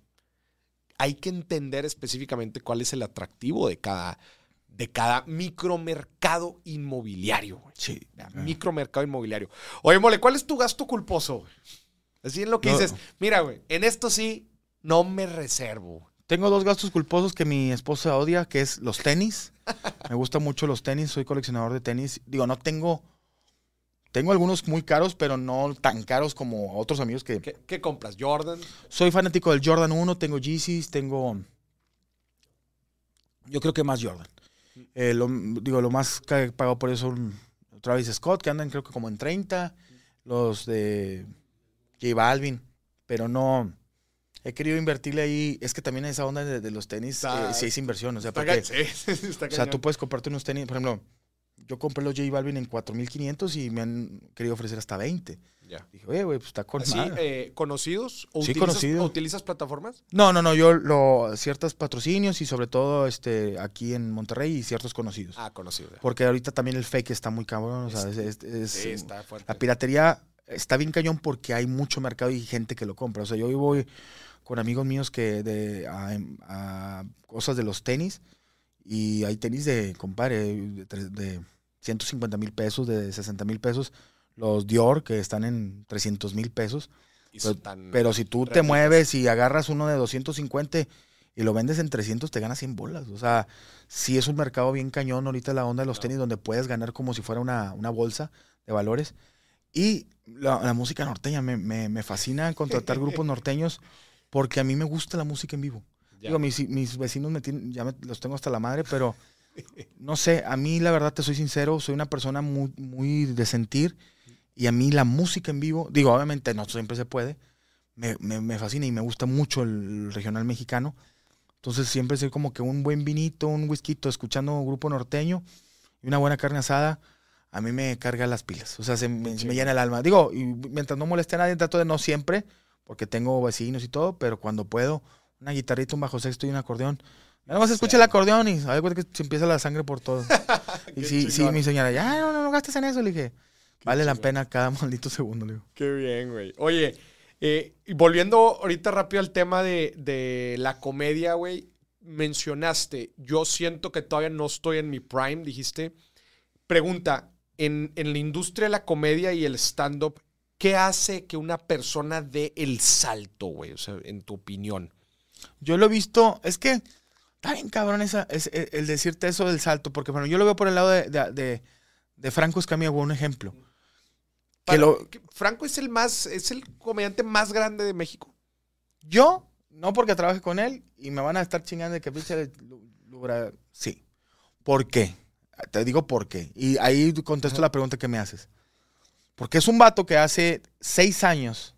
hay que entender específicamente cuál es el atractivo de cada, de cada micromercado inmobiliario. Sí. Vea, Micromercado inmobiliario. Oye, mole, ¿cuál es tu gasto culposo? Así en lo que No. dices, mira, güey, en esto sí no me reservo. Tengo dos gastos culposos que mi esposa odia, que es los tenis. Me gustan mucho los tenis, soy coleccionador de tenis. Digo, no tengo... Tengo algunos muy caros, pero no tan caros como otros amigos que... ¿Qué, qué compras? ¿Jordan? Soy fanático del Jordan 1, tengo Yeezys, tengo... Yo creo que más Jordan. Eh, lo, digo, lo más que he pagado por eso son Travis Scott, que andan creo que como en 30. Los de J Balvin. Pero no... He querido invertirle ahí. Es que también esa onda de, de los tenis, eh, sí es inversión. O sea, Está porque, sí, está o sea, tú puedes comprarte unos tenis, por ejemplo, yo compré los J Balvin en 4.500 y me han querido ofrecer hasta 20. Ya. Dije, oye, güey, pues está con madre". eh, ¿Conocidos? ¿O Sí, utilizas, conocido. utilizas plataformas? No, no, no, yo lo ciertos patrocinios y sobre todo este aquí en Monterrey y ciertos conocidos. Ah, conocidos. Porque ahorita también el fake está muy cabrón, o sea, es, es- es- Sí, está fuerte. la piratería está bien cañón porque hay mucho mercado y gente que lo compra. O sea, yo voy con amigos míos que de a, a cosas de los tenis y hay tenis de, compadre, de, de 150 mil pesos, de 60 mil pesos, los Dior que están en 300 mil pesos. Pero, si tú te mueves y agarras uno de 250 y lo vendes en 300, te ganas 100 bolas. O sea, sí es un mercado bien cañón ahorita la onda de los tenis donde puedes ganar como si fuera una, una bolsa de valores. Y la, la música norteña, me, me- me fascina contratar grupos norteños porque a mí me gusta la música en vivo. Ya. Digo, mis, mis vecinos me tienen, ya me- los tengo hasta la madre, pero no sé, a mí la verdad te soy sincero, soy una persona muy, muy de sentir y a mí la música en vivo, digo, obviamente no siempre se puede, me, me- me fascina y me gusta mucho el regional mexicano. Entonces siempre soy como que un buen vinito, un whisky, escuchando un grupo norteño y una buena carne asada, a mí me carga las pilas, o sea, se me, se me llena el alma. Digo, y mientras no moleste a nadie, trato de no siempre, porque tengo vecinos y todo, pero cuando puedo, una guitarrita, un bajo sexto y un acordeón. Ya nomás escucha el acordeón y a ver que se empieza la sangre por todo. y sí, sí, mi señora, ya no, no, no gastes en eso, le dije. Vale la pena cada maldito segundo, le digo. Qué bien, güey. Oye, eh, y volviendo ahorita rápido al tema de, de la comedia, güey, mencionaste, yo siento que todavía no estoy en mi prime, dijiste. Pregunta, en, en la industria de la comedia y el stand-up, ¿qué hace que una persona dé el salto, güey? O sea, en tu opinión. Yo lo he visto, es que está bien cabrón esa, es, el, el decirte eso del salto, porque bueno, yo lo veo por el lado de, de, de, de Franco Escamilla, un ejemplo. Que lo, que Franco es el más, es el comediante más grande de México. yo, no porque trabaje con él y me van a estar chingando de que pinche lu- lubra- Sí. ¿Por qué? Te digo por qué. Y ahí contesto la pregunta que me haces. Porque es un vato que hace seis años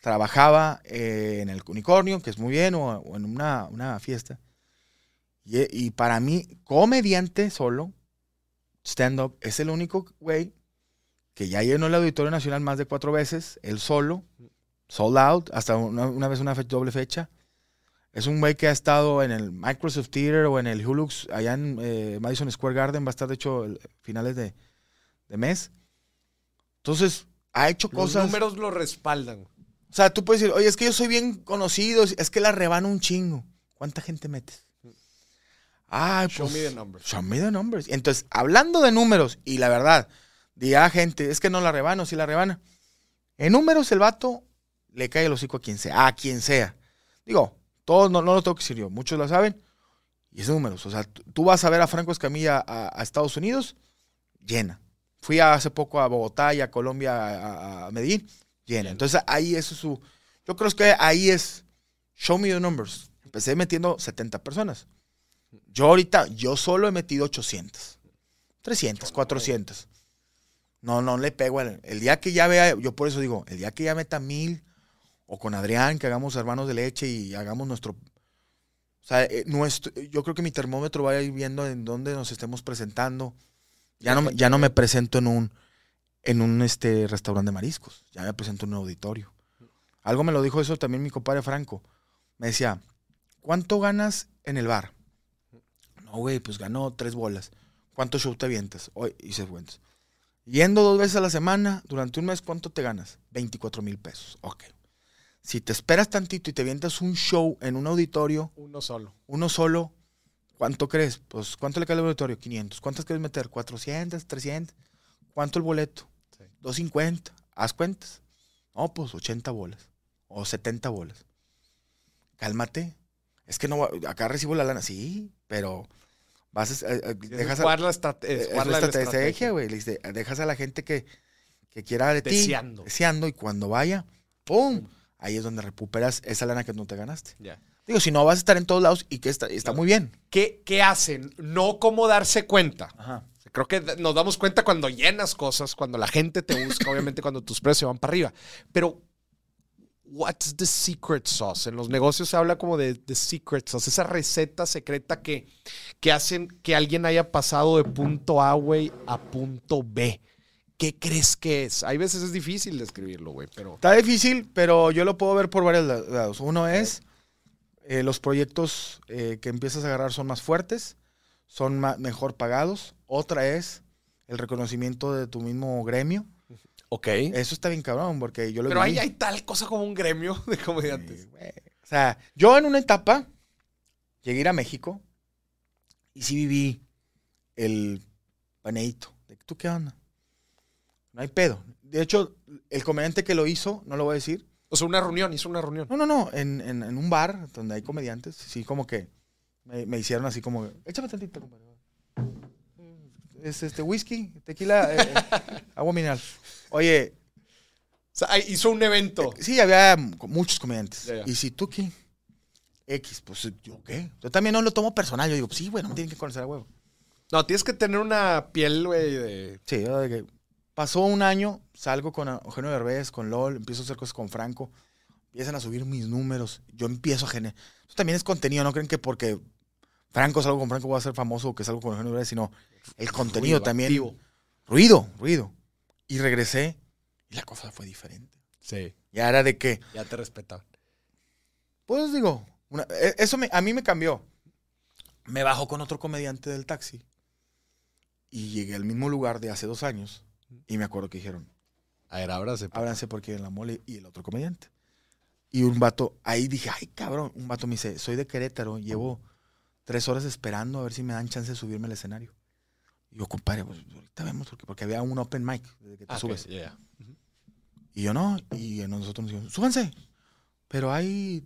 trabajaba eh, en el unicornio, que es muy bien, o, o en una, una fiesta. Y, y para mí, comediante solo, stand-up, es el único güey que ya llenó el Auditorio Nacional más de cuatro veces, él solo, sold out, hasta una, una vez una fe- doble fecha. Es un güey que ha estado en el Microsoft Theater o en el Hulux, allá en eh, Madison Square Garden, va a estar de hecho el- finales de, de mes. Entonces, ha hecho Los cosas. números lo respaldan. O sea, tú puedes decir, oye, es que yo soy bien conocido, es que la rebano un chingo. ¿Cuánta gente metes? Ay, Show pues, me the numbers. Show me the numbers. Entonces, hablando de números, y la verdad, dirá gente, es que no la rebano, sí la rebana. En números, el vato le cae el hocico a quien sea, a quien sea. Digo, todos no, no lo tengo que decir yo, muchos lo saben. Y es números. O sea, tú tú vas a ver a Franco Escamilla a, a Estados Unidos, llena. Fui hace poco a Bogotá y a Colombia, a, a Medellín, llena. Entonces, ahí es su. Yo creo que ahí es. Show me the numbers. Empecé metiendo 70 personas. Yo ahorita, yo solo he metido 800. 300, 400. No, no le pego. al- el día que ya vea, yo por eso digo, el día que ya meta mil, o con Adrián, que hagamos hermanos de leche y hagamos nuestro. O sea, eh, nuestro, yo creo que mi termómetro va a ir viendo en dónde nos estemos presentando. Ya no, ya no me presento en un, en un este, restaurante de mariscos. Ya me presento en un auditorio. Algo me lo dijo eso también mi compadre Franco. Me decía, ¿cuánto ganas en el bar? No, güey, pues ganó tres bolas. ¿Cuánto show te avientas? Hoy hice cuentas. Yendo dos veces a la semana, durante un mes, ¿cuánto te ganas? 24 mil pesos. Ok. Si te esperas tantito y te avientas un show en un auditorio, Uno solo. uno solo, ¿cuánto crees? Pues, ¿cuánto le cae al auditorio? 500. ¿Cuántas quieres meter? 400, 300. ¿Cuánto el boleto? Sí. 250. Haz cuentas. No, pues 80 bolas. O 70 bolas. Cálmate. Es que no, va- acá recibo la lana. Sí, pero vas a, eh, eh, dejas a, la, estrate- eh, es es jugar la la estrategia, güey. Le dice, Dejas a la gente que, que quiera de ti. Deseando. Deseando. Y cuando vaya, ¡pum! Ahí es donde recuperas esa lana que no te ganaste. Ya. Digo, si no, vas a estar en todos lados y que está, está Claro. muy bien. ¿Qué, ¿Qué hacen? No cómo darse cuenta. Ajá. Creo que nos damos cuenta cuando llenas cosas, cuando la gente te busca, obviamente cuando tus precios van para arriba. Pero, what's the secret sauce? En los negocios se habla como de the secret sauce, esa receta secreta que, que hacen que alguien haya pasado de punto A, güey, a punto B. ¿Qué crees que es? Hay veces es difícil describirlo, güey, pero... Está difícil, pero yo lo puedo ver por varios la- lados. Uno es eh, los proyectos eh, que empiezas a agarrar son más fuertes, son ma- mejor pagados. Otra es el reconocimiento de tu mismo gremio. Ok. Eso está bien cabrón, porque yo lo Pero ahí hay tal cosa como un gremio de comediantes. Sí, güey. O sea, yo en una etapa llegué a ir a México y sí viví el paneíto. De, ¿Tú qué onda? No hay pedo. De hecho, el comediante que lo hizo, no lo voy a decir. O sea, una reunión, hizo una reunión. No, no, no. En, en- en un bar donde hay comediantes, sí, como que me, me hicieron así como, échame tantito, compadre. Es este whisky, tequila, eh, eh, agua mineral. Oye, O sea, ahí hizo un evento. Sí, había muchos comediantes. Ya, ya. Y si tú qué, X, pues yo qué. Yo también no lo tomo personal. Yo digo, sí, bueno, me tienen que conocer a huevo. No, tienes que tener una piel, güey, de... Sí, yo de que pasó un año, salgo con Eugenio Derbez, con LOL, empiezo a hacer cosas con Franco, empiezan a subir mis números, yo empiezo a generar. Eso también es contenido, no creen que porque Franco salgo con Franco voy a ser famoso o que salgo con Eugenio Derbez, sino el contenido ruido también. activo. Ruido, ruido. Y regresé y la cosa fue diferente. Sí, Ya era de que, ya te respetaban. Pues digo, una- e- eso me- a mí me cambió. Me bajo con otro comediante del taxi y llegué al mismo lugar de hace dos años y me acuerdo que dijeron, A ver, ahora se... ábranse porque en la mole y el otro comediante. Y un vato, ahí dije, ay cabrón, un vato me dice, soy de Querétaro, llevo tres horas esperando a ver si me dan chance de subirme al escenario. Y yo, compadre, pues ahorita vemos, porque, porque había un open mic desde que te Ah, ok, subes. ya, ya. Y yo no, y nosotros nos dijimos, súbanse. Pero hay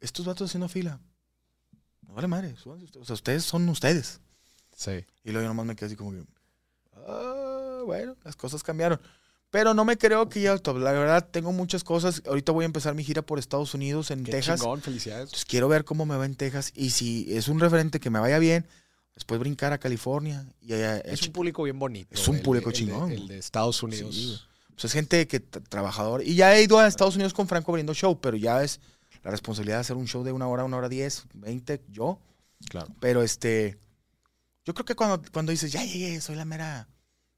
estos vatos haciendo fila. No vale madre, súbanse ustedes. O sea, ustedes son ustedes. Sí. Y luego yo nomás me quedé así como que, ah, bueno, las cosas cambiaron. Pero no me creo que ya top. La verdad, tengo muchas cosas. Ahorita voy a empezar mi gira por Estados Unidos, en Qué Texas. chingón, felicidades. Entonces quiero ver cómo me va en Texas. Y si es un referente que me vaya bien, después brincar a California. Y allá, Es un público bien bonito. Es un el público el chingón. El de Estados Unidos. Sí. Pues es gente que trabajador. Y ya he ido a Estados Unidos con Franco abriendo show, pero ya es la responsabilidad de hacer un show de una hora, una hora diez, veinte, yo. claro. Pero este. Yo creo que cuando, cuando dices, ya llegué, soy la mera.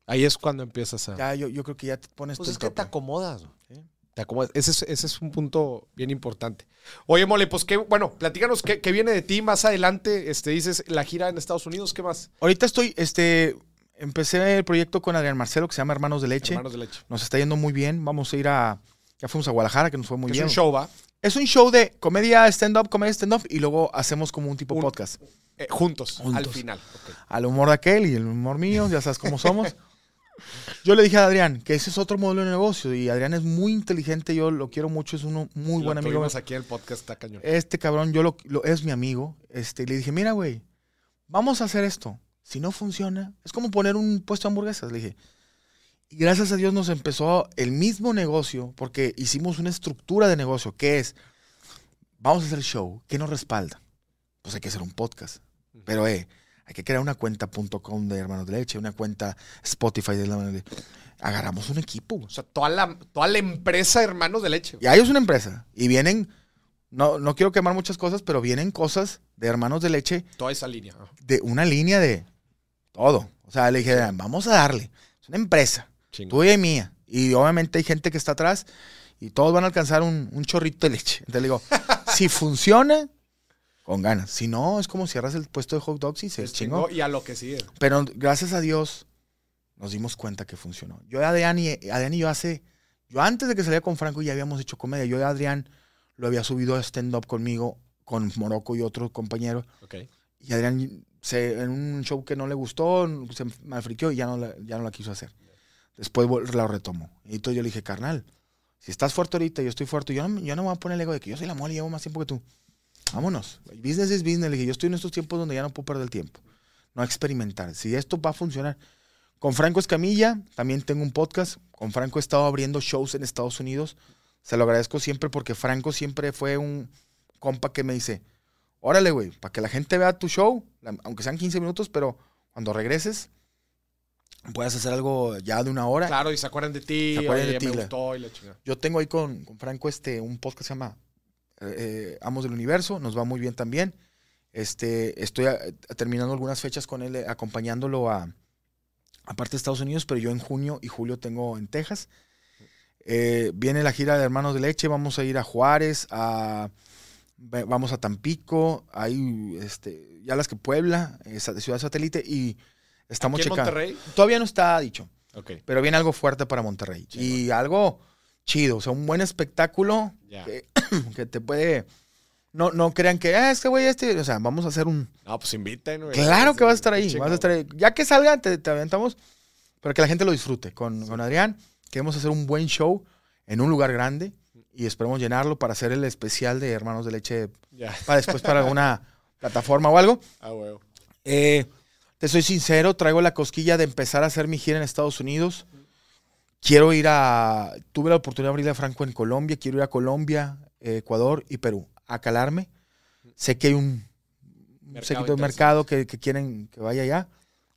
Ahí es cuando empiezas a. Ya, yo, yo creo que ya te pones pues es el que te acomodas. Sí. Te acomodas. Ese es, ese es un punto bien importante. Oye, Mole, pues qué, bueno, platícanos qué, qué viene de ti más adelante. Este, dices la gira en Estados Unidos, ¿qué más? Ahorita estoy, este, empecé el proyecto con Adrián Marcelo, que se llama Hermanos de Leche. Hermanos de leche. Nos está yendo muy bien. Vamos a ir a, ya fuimos a Guadalajara, que nos fue muy es bien. un show, ¿va? Es un show de comedia stand-up, comedia stand-up, y luego hacemos como un tipo Un- podcast. Eh, juntos, Juntos. al final. Al humor de aquel y el humor mío, ya sabes cómo somos. Yo le dije a Adrián que ese es otro modelo de negocio y Adrián es muy inteligente, yo lo quiero mucho, es uno muy Lo buen amigo. aquí en el podcast, está cañón. Este cabrón, yo lo, lo- es mi amigo. Este, le dije, mira, güey, vamos a hacer esto. Si no funciona, es como poner un puesto de hamburguesas. Le dije, y gracias a Dios nos empezó el mismo negocio, porque hicimos una estructura de negocio, que es, vamos a hacer show, ¿qué nos respalda? Pues hay que hacer un podcast. Pero, eh, hay que crear una cuenta.com de Hermanos de Leche, una cuenta Spotify de Hermanos de Leche. Agarramos un equipo. O sea, toda la, toda la empresa Hermanos de Leche. Y ahí es una empresa. Y vienen, no, no quiero quemar muchas cosas, pero vienen cosas de Hermanos de Leche Toda esa línea. De una línea de todo. O sea, le dije, vamos a darle. Es una empresa, tuya y mía. Y obviamente hay gente que está atrás y todos van a alcanzar un, un chorrito de leche. Entonces le digo, si funciona, con ganas. Si no, es como cierras el puesto de hot dogs y se Se chingó. y a lo que sigue. Pero gracias a Dios nos dimos cuenta que funcionó. Yo y Adrián y, Adrián y yo hace, yo antes de que saliera con Franco ya habíamos hecho comedia. Yo y Adrián lo había subido a stand-up conmigo, con Morocco y otro compañero. Ok. Y Adrián se, en un show que no le gustó, se malfriqueó y ya no, la, ya no la quiso hacer. Después la retomó. Y entonces yo le dije, carnal, si estás fuerte ahorita, yo estoy fuerte, yo no, yo no me voy a poner el ego de que yo soy la mole y llevo más tiempo que tú. Vámonos. Business is business. Le dije, yo estoy en estos tiempos donde ya no puedo perder el tiempo. No a experimentar. Si esto va a funcionar. Con Franco Escamilla, también tengo un podcast. Con Franco he estado abriendo shows en Estados Unidos. Se lo agradezco siempre porque Franco siempre fue un compa que me dice, órale, güey, para que la gente vea tu show, aunque sean 15 minutos, pero cuando regreses, puedas hacer algo ya de una hora. Claro, y se acuerdan de ti. Se acuerdan oye, de ti, Me la- gustó y la chingada. Yo tengo ahí con, con Franco este, un podcast que se llama eh, eh, Amos del Universo, nos va muy bien también. Este, estoy a- a- terminando algunas fechas con él, eh, acompañándolo a, aparte de Estados Unidos, pero yo en junio y julio tengo en Texas. Eh, viene la gira de Hermanos de Leche, vamos a ir a Juárez, a, vamos a Tampico, hay este, ya las que Puebla, eh, sa- Ciudad Satélite, y estamos ¿Aquí en checando. Monterrey? Todavía no está dicho Ok. pero viene algo fuerte para Monterrey. Y algo chido, o sea, un buen espectáculo que, que te puede... No, no crean que, ah, este güey, este, o sea, vamos a hacer un... No, pues inviten, güey. Claro que vas a estar ahí, vas a estar ahí. Ya que salga, te, te aventamos, pero que la gente lo disfrute. Con, con Adrián, queremos hacer un buen show en un lugar grande y esperemos llenarlo para hacer el especial de Hermanos de Leche Ya. para después para alguna plataforma o algo. Ah, huevo. Eh, te soy sincero, traigo la cosquilla de empezar a hacer mi gira en Estados Unidos. Quiero ir a. Tuve la oportunidad de abrirle a Franco en Colombia. Quiero ir a Colombia, eh, Ecuador y Perú a calarme. Sé que hay un séquito de mercado que, que quieren que vaya allá.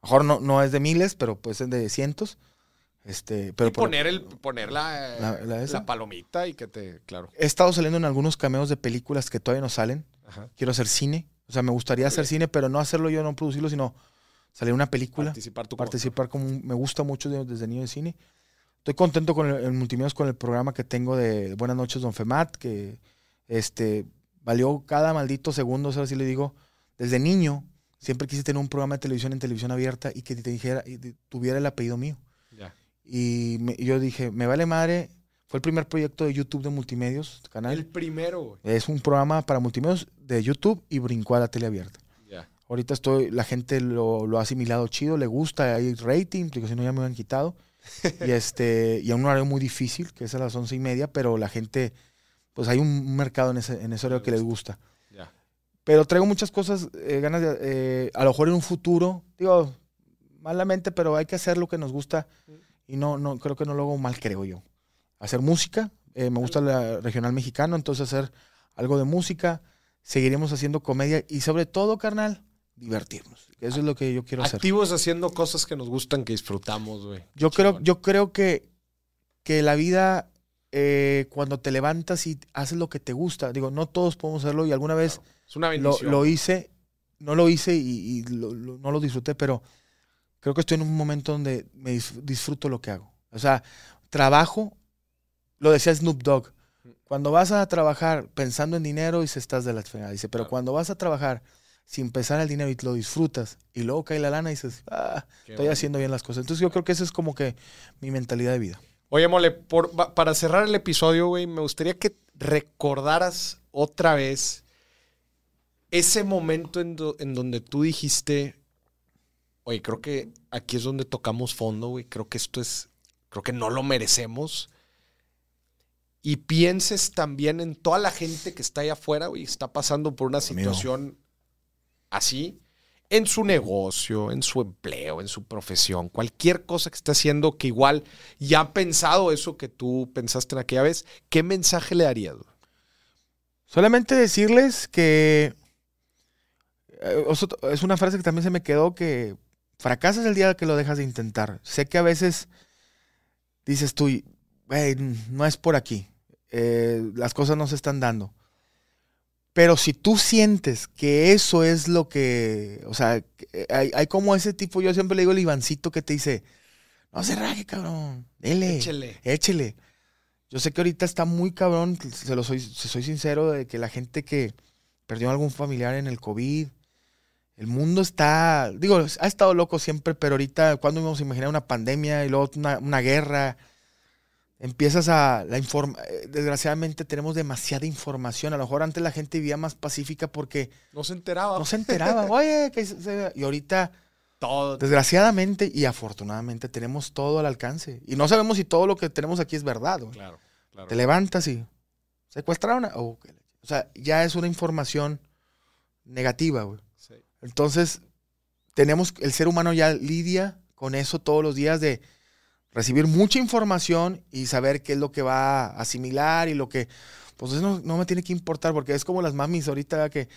A lo mejor no, no es de miles, pero pues es de cientos. Este, pero y por- poner, el, poner la, La- la, la esa. palomita y que te. Claro. he estado saliendo en algunos cameos de películas que todavía no salen. Ajá. Quiero hacer cine. O sea, me gustaría hacer cine, pero no hacerlo yo, no producirlo, sino salir una película. Participar tú como participar como un- me gusta mucho de- desde niño de cine. Estoy contento con el, en Multimedios con el programa que tengo de Buenas noches Don Femat, que este valió cada maldito segundo, sea, así le digo, desde niño siempre quise tener un programa de televisión en televisión abierta y que te dijera tuviera el apellido mío. Ya. Y me- yo dije, me vale madre, fue el primer proyecto de YouTube de Multimedios, canal. El primero. Es un programa para multimedios de YouTube y brincó a la tele abierta. Ya. Ahorita estoy, la gente lo, lo ha asimilado chido, le gusta, hay rating, porque si no ya me hubieran quitado. Y este, y a un horario muy difícil, que es a las once y media, pero la gente, pues hay un mercado en ese, en ese horario que les gusta. Pero traigo muchas cosas, eh, ganas de, eh, a lo mejor en un futuro, digo, malamente, pero hay que hacer lo que nos gusta y no, no, creo que no lo hago mal, creo yo. Hacer música, eh, me gusta la regional mexicano, entonces hacer algo de música, seguiremos haciendo comedia y sobre todo, carnal, divertirnos. Eso es lo que yo quiero hacer. Activos haciendo cosas que nos gustan, que disfrutamos, güey. Yo creo, yo creo que, que la vida, eh, cuando te levantas y haces lo que te gusta, digo, no todos podemos hacerlo y alguna vez Es una lo, hice, no lo hice y, y lo- lo- no lo disfruté, pero creo que estoy en un momento donde me dis- disfruto lo que hago. O sea, trabajo, lo decía Snoop Dogg, cuando vas a trabajar pensando en dinero y se estás de la fregada, dice, pero Claro. cuando vas a trabajar sin pensar el dinero y lo disfrutas y luego cae la lana y dices, ah, Qué estoy bueno. haciendo bien las cosas. Entonces yo creo que esa es como que mi mentalidad de vida. Oye, Mole, por- para cerrar el episodio, güey, me gustaría que recordaras otra vez ese momento en, do- en donde tú dijiste, oye, creo que aquí es donde tocamos fondo, güey, creo que esto es, creo que no lo merecemos. Y pienses también en toda la gente que está allá afuera, güey, está pasando por una Amigo. Así, en su negocio, en su empleo, en su profesión, cualquier cosa que esté haciendo que igual ya ha pensado eso que tú pensaste en aquella vez, ¿qué mensaje le darías? Solamente decirles que eh, es una frase que también se me quedó que fracasas el día que lo dejas de intentar. Sé que a veces dices tú, "Güey, no es por aquí, eh, las cosas no se están dando. Pero si tú sientes que eso es lo que, o sea, que hay, hay como ese tipo, yo siempre le digo el Ivancito que te dice, no se raje, cabrón, dele. Échele. Échele. Yo sé que ahorita está muy cabrón, se lo soy, se soy sincero, de que la gente que perdió a algún familiar en el COVID, el mundo está, digo, ha estado loco siempre, pero ahorita, ¿cuándo íbamos a imaginar una pandemia y luego una, una guerra? Empiezas a, la informa, eh, desgraciadamente tenemos demasiada información, a lo mejor antes la gente vivía más pacífica porque No se enteraba. no se enteraba, oye, que se- y ahorita todo. desgraciadamente y afortunadamente tenemos todo al alcance. Y no sabemos si todo lo que tenemos aquí es verdad. güey. Claro, claro. Te levantas y secuestraron a... oh, o sea, ya es una información negativa, güey. Sí. Entonces, tenemos, el ser humano ya lidia con eso todos los días de recibir mucha información y saber qué es lo que va a asimilar y lo que, pues eso no, no me tiene que importar porque es como las mamis ahorita que,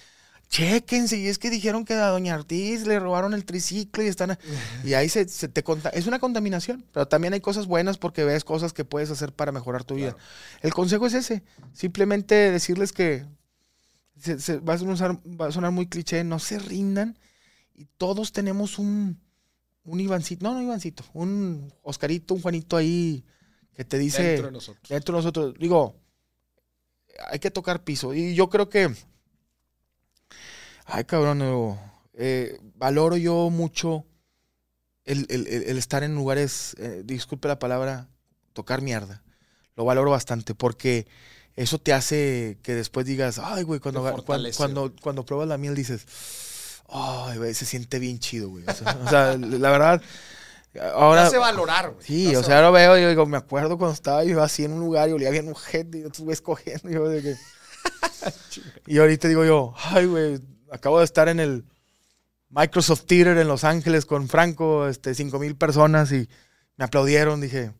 chéquense, y es que dijeron que a Doña Ortiz le robaron el triciclo y están, y ahí se, se te conta, es una contaminación, pero también hay cosas buenas porque ves cosas que puedes hacer para mejorar tu vida. Claro. El consejo es ese, simplemente decirles que se- se- va, a sonar, va a sonar muy cliché, no se rindan y todos tenemos un, un Ivancito, no, no Ivancito, un Oscarito, un Juanito ahí que te dice Dentro de nosotros. dentro de nosotros, digo, hay que tocar piso y yo creo que, ay cabrón, no, eh, valoro yo mucho el, el- el- estar en lugares, eh, disculpe la palabra, tocar mierda. Lo valoro bastante porque eso te hace que después digas, ay, güey, cuando, cuando, cuando, cuando pruebas la miel dices, ay, güey, se siente bien chido, güey. O sea, o sea, la verdad, ahora... Hace valorar, güey. Sí, o sea, ahora veo y yo digo, me acuerdo cuando estaba yo así en un lugar y olía bien un gente y yo estuve escogiendo y yo de que... y ahorita digo yo, ay, güey, acabo de estar en el Microsoft Theater en Los Ángeles con Franco, este, cinco mil personas y me aplaudieron, dije,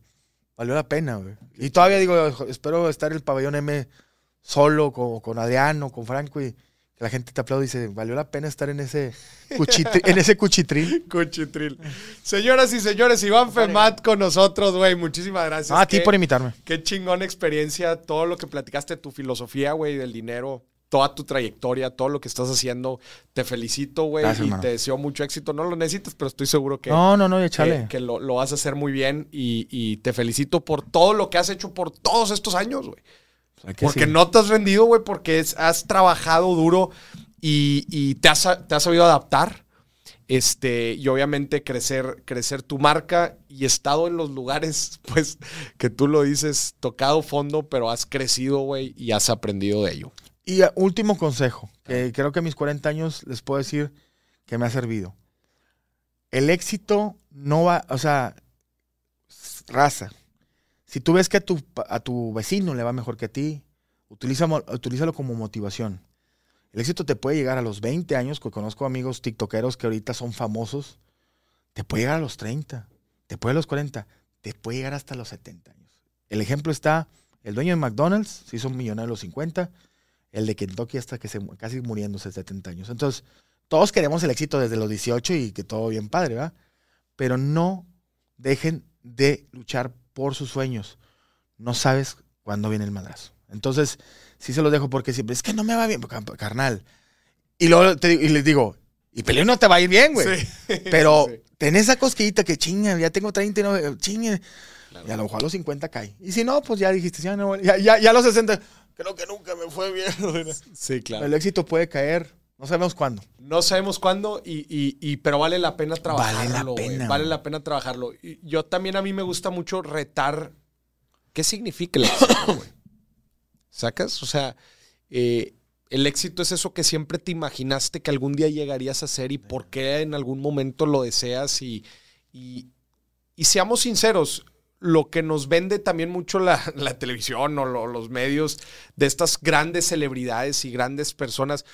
valió la pena, güey. Y todavía digo, espero estar en el pabellón M solo, con, con Adriano, con Franco y la gente te aplaude y dice, valió la pena estar en ese, cuchitri- en ese cuchitril. Cuchitril. Señoras y señores, Iván Femat con nosotros, güey. Muchísimas gracias. Ah, a ti por invitarme. Qué chingón experiencia, todo lo que platicaste, tu filosofía, güey, del dinero, toda tu trayectoria, todo lo que estás haciendo. Te felicito, güey, y hermano. te deseo mucho éxito. No lo necesitas, pero estoy seguro que, No, no, no, que, échale. que lo, lo vas a hacer muy bien y, y te felicito por todo lo que has hecho por todos estos años, güey. Porque no te has rendido, güey, porque es- has trabajado duro y, y te, has, te has sabido adaptar. Este, y obviamente crecer, crecer tu marca y estado en los lugares, pues, que tú lo dices, tocado fondo, pero has crecido, güey, y has aprendido de ello. Y último consejo, que creo que a mis 40 años les puedo decir que me ha servido. El éxito no va, o sea, raza. Si tú ves que a tu, a tu vecino le va mejor que a ti, utiliza, utilízalo como motivación. El éxito te puede llegar a los 20 años, que conozco amigos tiktokeros que ahorita son famosos, te puede llegar a los 30, te puede a los 40, te puede llegar hasta los 70 años. El ejemplo está, el dueño de McDonald's se hizo un millonario a los 50, el de Kentucky hasta que se casi muriéndose 70 años. Entonces, todos queremos el éxito desde los 18 y que todo bien padre, ¿verdad? Pero no dejen de luchar por sus sueños. No sabes cuándo viene el madrazo. Entonces, sí se los dejo porque siempre es que no me va bien, car- carnal. Y luego te- y les digo, Y peleo no te va a ir bien, güey. Sí. Pero Sí. ten esa cosquillita que chinga, ya tengo 39, chingue. Claro. Y a lo mejor a los 50 cae. Y si no, pues ya dijiste, ya no, ya, ya, ya a los 60, creo que nunca me fue bien. Sí, claro. El éxito puede caer, no sabemos cuándo. No sabemos cuándo, y, y- y- pero vale la pena trabajarlo. güey. pena, Vale la pena trabajarlo. Y yo también a mí me gusta mucho retar. ¿Qué significa el éxito, güey? ¿Sacas? O sea, eh, el éxito es eso que siempre te imaginaste que algún día llegarías a ser y por qué en algún momento lo deseas. Y, y, y seamos sinceros, lo que nos vende también mucho la, la televisión o lo- los medios de estas grandes celebridades y grandes personas,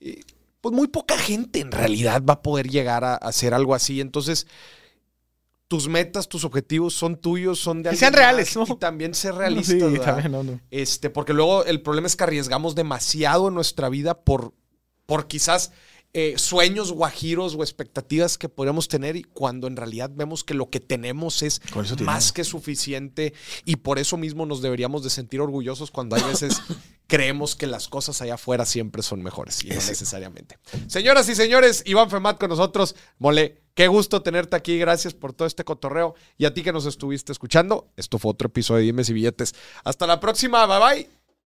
eh, pues muy poca gente en realidad va a poder llegar a, a hacer algo así. Entonces, tus metas, tus objetivos son tuyos, son de Que sean reales. Y también ser realistas. Sí, ¿verdad? también, no, no. Este, porque luego el problema es que arriesgamos demasiado en nuestra vida por, por quizás eh, sueños guajiros o expectativas que podríamos tener y cuando en realidad vemos que lo que tenemos es más tenemos. que suficiente y por eso mismo nos deberíamos de sentir orgullosos cuando hay veces creemos que las cosas allá afuera siempre son mejores y no necesariamente. Señoras y señores, Iván Femat con nosotros. Mole, qué gusto tenerte aquí. Gracias por todo este cotorreo y a ti que nos estuviste escuchando. Esto fue otro episodio de Dimes y Billetes. Hasta la próxima. Bye bye.